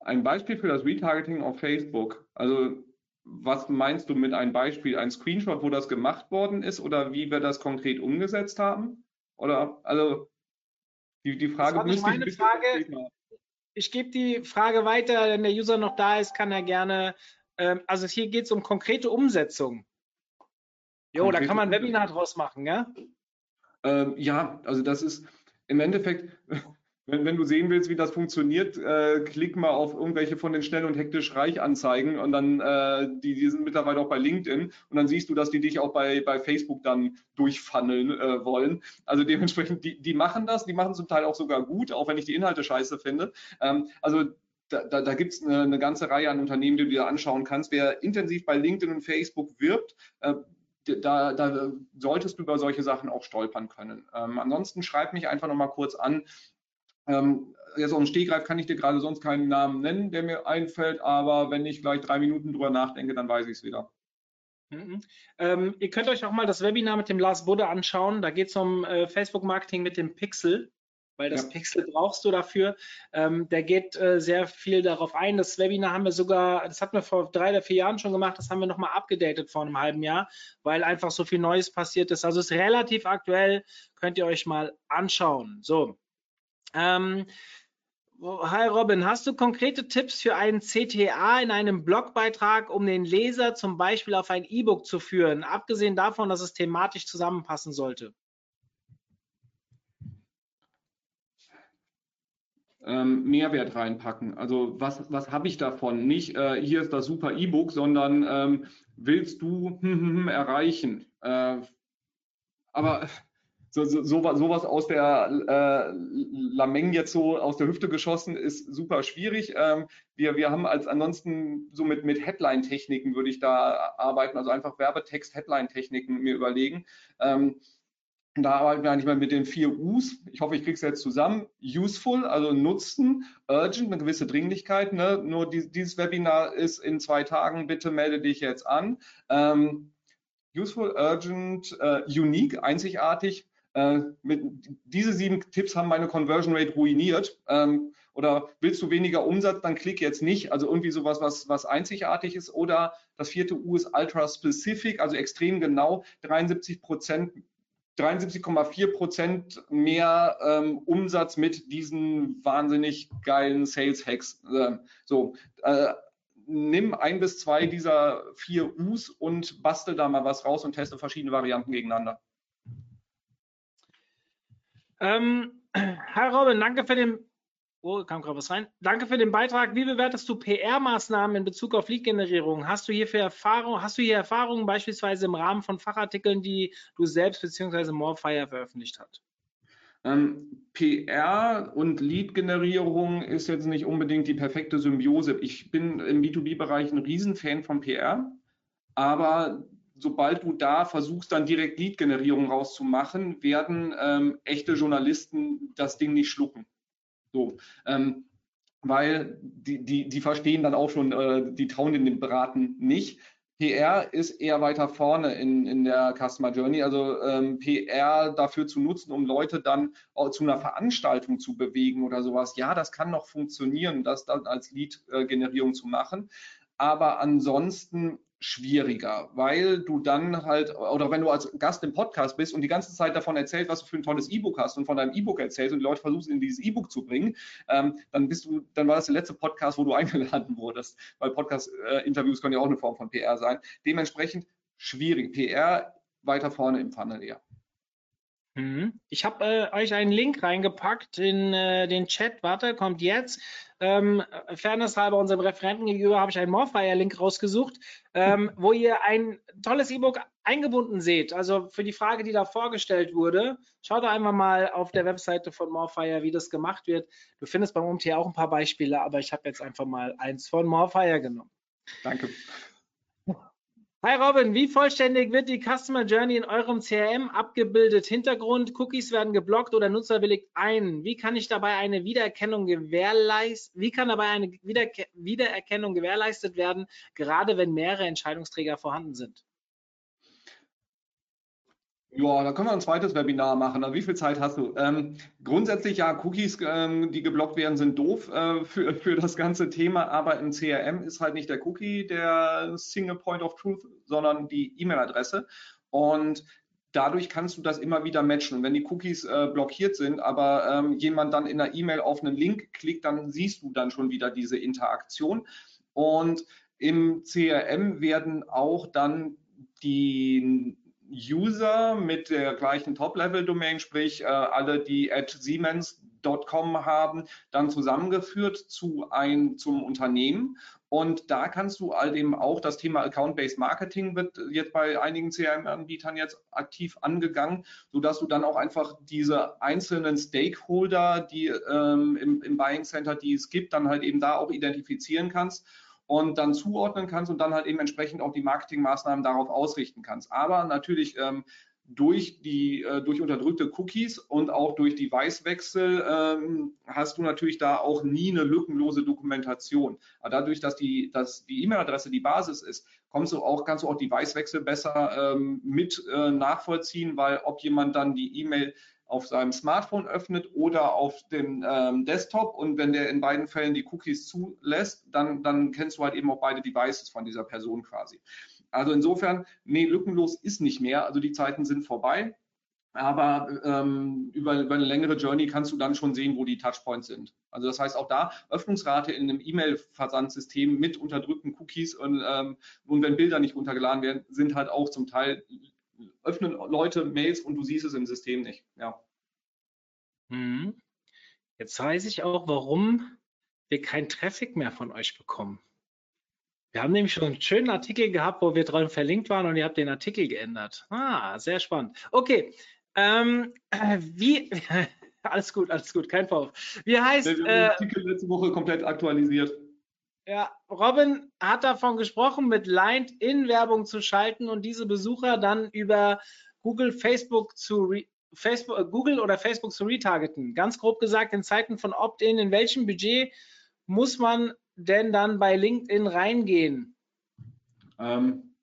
Ein Beispiel für das Retargeting auf Facebook. Also was meinst du mit einem Beispiel? Ein Screenshot, wo das gemacht worden ist oder wie wir das konkret umgesetzt haben? Oder also die, die Frage das war meine Frage. Ich gebe die Frage weiter, wenn der User noch da ist, kann er gerne. Ähm, also hier geht es um konkrete Umsetzung. Jo, da kann man ein Webinar draus machen, ja? Ähm, ja, also das ist im Endeffekt, wenn, wenn, du sehen willst, wie das funktioniert, äh, klick mal auf irgendwelche von den schnell und hektisch reich Anzeigen und dann, äh, die, die sind mittlerweile auch bei LinkedIn und dann siehst du, dass die dich auch bei, bei Facebook dann durchfunneln äh, wollen. Also dementsprechend, die, die machen das, die machen zum Teil auch sogar gut, auch wenn ich die Inhalte scheiße finde. Ähm, also da, da, da gibt es eine, eine, ganze Reihe an Unternehmen, die du dir anschauen kannst. Wer intensiv bei LinkedIn und Facebook wirbt, äh, da, da, solltest du über solche Sachen auch stolpern können. Ähm, ansonsten schreib mich einfach nochmal kurz an. Ähm, jetzt auf dem Stegreif kann ich dir gerade sonst keinen Namen nennen, der mir einfällt, aber wenn ich gleich drei Minuten drüber nachdenke, dann weiß ich es wieder. Mhm. Ähm, ihr könnt euch auch mal das Webinar mit dem Lars Budde anschauen. Da geht es um äh, Facebook-Marketing mit dem Pixel weil das ja. Pixel brauchst du dafür. Ähm, der geht äh, sehr viel darauf ein. Das Webinar haben wir sogar, das hatten wir vor drei oder vier Jahren schon gemacht, das haben wir nochmal abgedatet vor einem halben Jahr, weil einfach so viel Neues passiert ist. Also ist relativ aktuell, könnt ihr euch mal anschauen. So. Ähm, Hi Robin, hast du konkrete Tipps für einen CTA in einem Blogbeitrag, um den Leser zum Beispiel auf ein E-Book zu führen, abgesehen davon, dass es thematisch zusammenpassen sollte? Ähm, Mehrwert reinpacken. Also was, was habe ich davon? Nicht, äh, hier ist das super E-Book, sondern ähm, willst du hm, hm, hm, erreichen? Äh, aber so, so, sowas aus der äh, Lameng jetzt so aus der Hüfte geschossen ist super schwierig. Ähm, wir, wir haben als ansonsten so mit, mit Headline-Techniken würde ich da arbeiten, also einfach Werbetext-Headline-Techniken mir überlegen. Ähm, da arbeiten wir eigentlich mal mit den vier U's. Ich hoffe, ich kriege es jetzt zusammen. Useful, also Nutzen, Urgent, eine gewisse Dringlichkeit. Ne? Nur die, dieses Webinar ist in zwei Tagen. Bitte melde dich jetzt an. Ähm, useful, Urgent, äh, Unique, einzigartig. Äh, mit, diese sieben Tipps haben meine Conversion Rate ruiniert. Ähm, oder willst du weniger Umsatz, dann klick jetzt nicht. Also irgendwie sowas, was, was einzigartig ist. Oder das vierte U ist Ultra Specific, also extrem genau. 73 Prozent 73,4 Prozent mehr ähm, Umsatz mit diesen wahnsinnig geilen Sales Hacks. Äh, so, äh, nimm ein bis zwei dieser vier U's und bastel da mal was raus und teste verschiedene Varianten gegeneinander. Ähm, Herr Robin, danke für den Oh, kam gerade was rein. Danke für den Beitrag. Wie bewertest du PR-Maßnahmen in Bezug auf Lead-Generierung? Hast du hierfür Erfahrung, hast du hier Erfahrungen beispielsweise im Rahmen von Fachartikeln, die du selbst bzw. Morefire veröffentlicht hast? Ähm, PR und Lead-Generierung ist jetzt nicht unbedingt die perfekte Symbiose. Ich bin im B2B-Bereich ein Riesenfan von PR, aber sobald du da versuchst, dann direkt Lead-Generierung rauszumachen, werden ähm, echte Journalisten das Ding nicht schlucken. So, ähm, weil die, die, die verstehen dann auch schon, äh, die trauen in den Beraten nicht. PR ist eher weiter vorne in, in der Customer Journey. Also ähm, PR dafür zu nutzen, um Leute dann zu einer Veranstaltung zu bewegen oder sowas. Ja, das kann noch funktionieren, das dann als Lead-Generierung zu machen. Aber ansonsten schwieriger, weil du dann halt, oder wenn du als Gast im Podcast bist und die ganze Zeit davon erzählst, was du für ein tolles E-Book hast und von deinem E-Book erzählst und die Leute versuchst, in dieses E-Book zu bringen, ähm, dann bist du, dann war das der letzte Podcast, wo du eingeladen wurdest, weil Podcast-Interviews können ja auch eine Form von PR sein. Dementsprechend schwierig. PR weiter vorne im Funnel eher. Mhm. Ich habe äh, euch einen Link reingepackt in äh, den Chat. Warte, kommt jetzt. Ähm, Fairness halber unserem Referenten gegenüber habe ich einen Morfire-Link rausgesucht, ähm, wo ihr ein tolles E-Book eingebunden seht. Also für die Frage, die da vorgestellt wurde, schaut doch einfach mal auf der Webseite von Morfire, wie das gemacht wird. Du findest beim UMT auch ein paar Beispiele, aber ich habe jetzt einfach mal eins von Morfire genommen. Danke. Hi Robin, wie vollständig wird die Customer Journey in eurem CRM abgebildet? Hintergrund, Cookies werden geblockt oder Nutzer willigt ein. Wie kann ich dabei eine Wiedererkennung gewährleisten? Wie kann dabei eine Wiedererkennung gewährleistet werden, gerade wenn mehrere Entscheidungsträger vorhanden sind? Ja, da können wir ein zweites Webinar machen. Wie viel Zeit hast du? Ähm, grundsätzlich ja, Cookies, ähm, die geblockt werden, sind doof äh, für, für das ganze Thema, aber im CRM ist halt nicht der Cookie der Single Point of Truth, sondern die E-Mail-Adresse. Und dadurch kannst du das immer wieder matchen. Und wenn die Cookies äh, blockiert sind, aber ähm, jemand dann in der E-Mail auf einen Link klickt, dann siehst du dann schon wieder diese Interaktion. Und im CRM werden auch dann die User mit der gleichen Top-Level-Domain, sprich äh, alle, die at Siemens.com haben, dann zusammengeführt zu ein, zum Unternehmen. Und da kannst du all dem auch das Thema Account-Based Marketing wird jetzt bei einigen CRM-Anbietern jetzt aktiv angegangen, sodass du dann auch einfach diese einzelnen Stakeholder, die ähm, im, im Buying Center, die es gibt, dann halt eben da auch identifizieren kannst und dann zuordnen kannst und dann halt eben entsprechend auch die Marketingmaßnahmen darauf ausrichten kannst. Aber natürlich ähm, durch die äh, durch unterdrückte Cookies und auch durch Device-Wechsel ähm, hast du natürlich da auch nie eine lückenlose Dokumentation. Aber dadurch, dass die dass die E-Mail-Adresse die Basis ist, kommst du auch kannst du auch Device-Wechsel besser ähm, mit äh, nachvollziehen, weil ob jemand dann die E-Mail auf seinem Smartphone öffnet oder auf dem ähm, Desktop und wenn der in beiden Fällen die Cookies zulässt, dann, dann kennst du halt eben auch beide Devices von dieser Person quasi. Also insofern, nee, lückenlos ist nicht mehr. Also die Zeiten sind vorbei. Aber ähm, über, über eine längere Journey kannst du dann schon sehen, wo die Touchpoints sind. Also das heißt auch da Öffnungsrate in einem E-Mail-Versandsystem mit unterdrückten Cookies und, ähm, und wenn Bilder nicht runtergeladen werden, sind halt auch zum Teil öffnen Leute Mails und du siehst es im System nicht. Ja. Hm. Jetzt weiß ich auch, warum wir keinen Traffic mehr von euch bekommen. Wir haben nämlich schon einen schönen Artikel gehabt, wo wir dran verlinkt waren und ihr habt den Artikel geändert. Ah, sehr spannend. Okay, ähm, wie, alles gut, alles gut, kein Vorwurf. Wie heißt... Wir haben den Artikel letzte Woche komplett aktualisiert. Ja, Robin hat davon gesprochen, mit Lined-In-Werbung zu schalten und diese Besucher dann über Google, Facebook zu Facebook, äh, Google oder Facebook zu retargeten. Ganz grob gesagt, in Zeiten von Opt-in, in welchem Budget muss man denn dann bei LinkedIn reingehen? Ähm,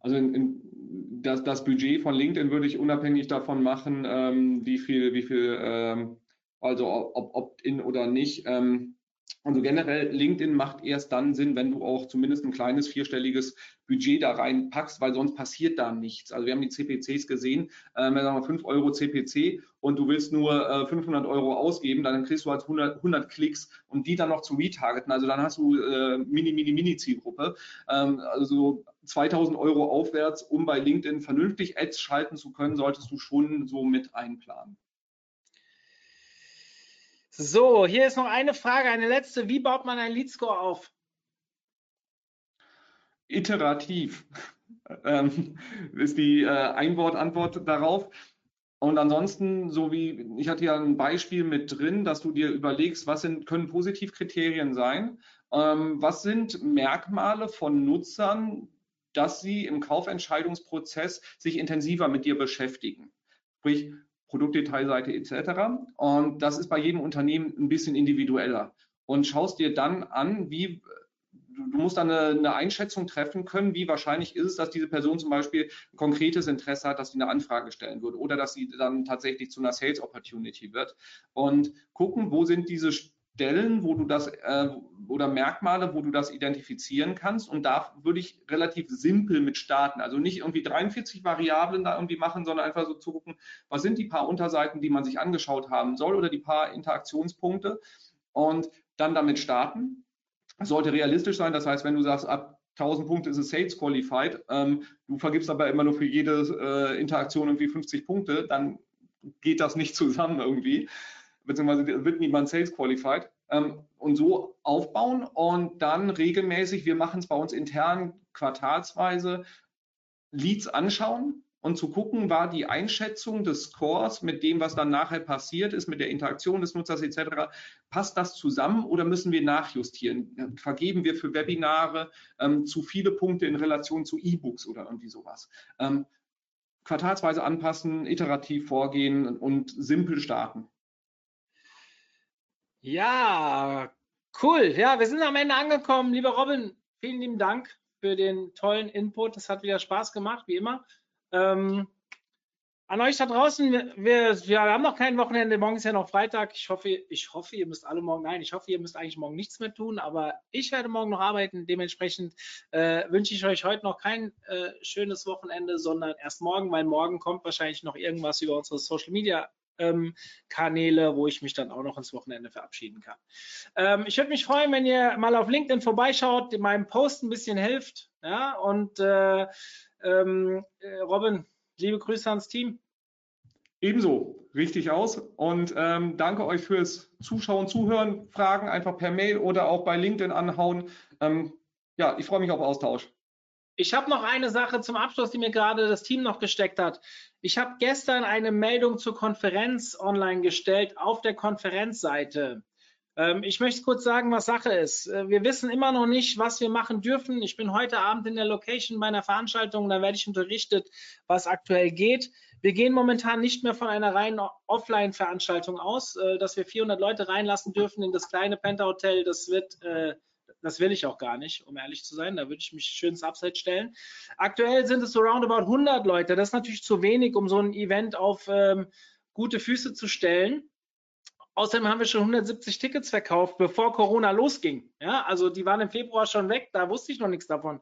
also in, in, das, das, Budget von LinkedIn würde ich unabhängig davon machen, ähm, wie viel, wie viel, ähm, also ob Opt-in oder nicht. Ähm, also generell, LinkedIn macht erst dann Sinn, wenn du auch zumindest ein kleines vierstelliges Budget da reinpackst, weil sonst passiert da nichts. Also wir haben die CPCs gesehen, äh, sagen wir 5 Euro CPC und du willst nur äh, 500 Euro ausgeben, dann kriegst du halt 100, 100 Klicks und die dann noch zu retargeten. Also dann hast du äh, mini, mini, mini Zielgruppe. Ähm, also 2000 Euro aufwärts, um bei LinkedIn vernünftig Ads schalten zu können, solltest du schon so mit einplanen. So, hier ist noch eine Frage, eine letzte. Wie baut man einen Leadscore auf? Iterativ ähm, ist die äh, Einwortantwort darauf. Und ansonsten, so wie ich hatte ja ein Beispiel mit drin, dass du dir überlegst, was sind, können Positivkriterien sein? Ähm, was sind Merkmale von Nutzern, dass sie im Kaufentscheidungsprozess sich intensiver mit dir beschäftigen? Sprich, Produktdetailseite etc. Und das ist bei jedem Unternehmen ein bisschen individueller. Und schaust dir dann an, wie, du, musst dann eine, eine, Einschätzung treffen können, wie wahrscheinlich ist es, dass diese Person zum Beispiel ein konkretes Interesse hat, dass sie eine Anfrage stellen würde oder dass sie dann tatsächlich zu einer Sales Opportunity wird. Und gucken, wo sind diese Stellen, wo du das äh, oder Merkmale, wo du das identifizieren kannst. Und da würde ich relativ simpel mit starten. Also nicht irgendwie 43 Variablen da irgendwie machen, sondern einfach so zu gucken, was sind die paar Unterseiten, die man sich angeschaut haben soll oder die paar Interaktionspunkte und dann damit starten sollte realistisch sein. Das heißt, wenn du sagst, ab 1000 Punkte ist es Sales Qualified, ähm, du vergibst aber immer nur für jede äh, Interaktion irgendwie 50 Punkte, dann geht das nicht zusammen irgendwie, beziehungsweise wird niemand Sales Qualified. Ähm, und so aufbauen und dann regelmäßig, wir machen es bei uns intern quartalsweise, Leads anschauen, und zu gucken, war die Einschätzung des Scores mit dem, was dann nachher passiert ist, mit der Interaktion des Nutzers etc., passt das zusammen oder müssen wir nachjustieren? Vergeben wir für Webinare ähm, zu viele Punkte in Relation zu E-Books oder irgendwie sowas? Ähm, quartalsweise anpassen, iterativ vorgehen und simpel starten. Ja, cool. Ja, wir sind am Ende angekommen. Lieber Robin, vielen lieben Dank für den tollen Input. Das hat wieder Spaß gemacht, wie immer. Ähm, an euch da draußen, wir, wir haben noch kein Wochenende, morgen ist ja noch Freitag. Ich hoffe, ich hoffe, ihr müsst alle morgen, nein, ich hoffe, ihr müsst eigentlich morgen nichts mehr tun, aber ich werde morgen noch arbeiten. Dementsprechend äh, wünsche ich euch heute noch kein äh, schönes Wochenende, sondern erst morgen, weil morgen kommt wahrscheinlich noch irgendwas über unsere Social Media Kanäle, wo ich mich dann auch noch ins Wochenende verabschieden kann. Ähm, ich würde mich freuen, wenn ihr mal auf LinkedIn vorbeischaut, meinem Post ein bisschen hilft, ja, und äh, ähm, äh, Robin, liebe Grüße ans Team. Ebenso, richtig aus. Und ähm, danke euch fürs Zuschauen, Zuhören, Fragen einfach per Mail oder auch bei LinkedIn anhauen. Ähm, ja, ich freue mich auf Austausch. Ich habe noch eine Sache zum Abschluss, die mir gerade das Team noch gesteckt hat. Ich habe gestern eine Meldung zur Konferenz online gestellt auf der Konferenzseite. Ähm, ich möchte kurz sagen, was Sache ist. Äh, wir wissen immer noch nicht, was wir machen dürfen. Ich bin heute Abend in der Location meiner Veranstaltung, da werde ich unterrichtet, was aktuell geht. Wir gehen momentan nicht mehr von einer reinen Offline-Veranstaltung aus, äh, dass wir 400 Leute reinlassen dürfen in das kleine Penta Hotel. Das wird äh, das will ich auch gar nicht, um ehrlich zu sein. Da würde ich mich schön ins Upside stellen. Aktuell sind es so roundabout 100 Leute. Das ist natürlich zu wenig, um so ein Event auf ähm, gute Füße zu stellen. Außerdem haben wir schon 170 Tickets verkauft, bevor Corona losging. Ja, also die waren im Februar schon weg, da wusste ich noch nichts davon.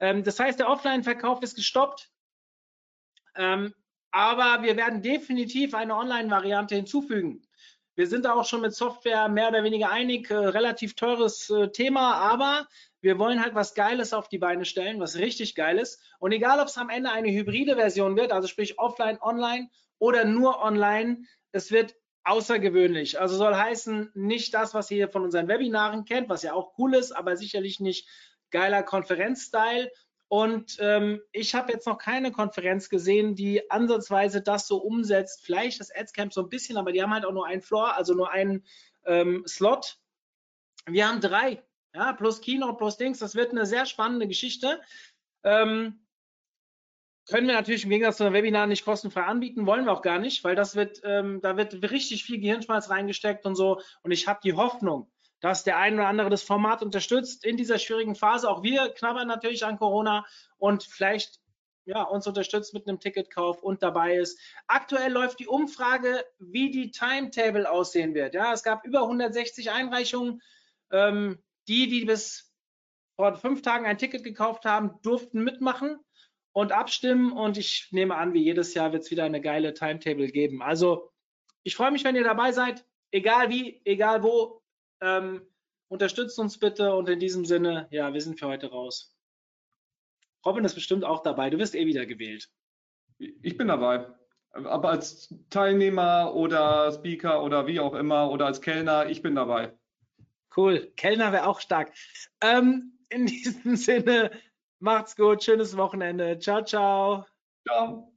Ähm, das heißt, der Offline-Verkauf ist gestoppt. Ähm, aber wir werden definitiv eine Online-Variante hinzufügen. Wir sind da auch schon mit Software mehr oder weniger einig, äh, relativ teures äh, Thema, aber wir wollen halt was Geiles auf die Beine stellen, was richtig Geiles. Und egal, ob es am Ende eine hybride Version wird, also sprich offline, online oder nur online, es wird außergewöhnlich. Also soll heißen, nicht das, was ihr von unseren Webinaren kennt, was ja auch cool ist, aber sicherlich nicht geiler Konferenzstyle. Und ähm, ich habe jetzt noch keine Konferenz gesehen, die ansatzweise das so umsetzt. Vielleicht das Adscamp so ein bisschen, aber die haben halt auch nur einen Floor, also nur einen ähm, Slot. Wir haben drei, ja, plus Keynote, plus Dings. Das wird eine sehr spannende Geschichte. Ähm, können wir natürlich im Gegensatz zu einem Webinar nicht kostenfrei anbieten, wollen wir auch gar nicht, weil das wird, ähm, da wird richtig viel Gehirnschmalz reingesteckt und so. Und ich habe die Hoffnung, dass der ein oder andere das Format unterstützt in dieser schwierigen Phase. Auch wir knabbern natürlich an Corona und vielleicht ja, uns unterstützt mit einem Ticketkauf und dabei ist. Aktuell läuft die Umfrage, wie die Timetable aussehen wird. Ja, es gab über 160 Einreichungen. Ähm, die, die bis vor fünf Tagen ein Ticket gekauft haben, durften mitmachen und abstimmen. Und ich nehme an, wie jedes Jahr wird es wieder eine geile Timetable geben. Also ich freue mich, wenn ihr dabei seid. Egal wie, egal wo. Ähm, unterstützt uns bitte. Und in diesem Sinne, ja, wir sind für heute raus. Robin ist bestimmt auch dabei. Du wirst eh wieder gewählt. Ich bin dabei. Aber als Teilnehmer oder Speaker oder wie auch immer oder als Kellner, ich bin dabei. Cool. Kellner wäre auch stark. Ähm, in diesem Sinne, Macht's gut, schönes Wochenende. Ciao, ciao. Ciao.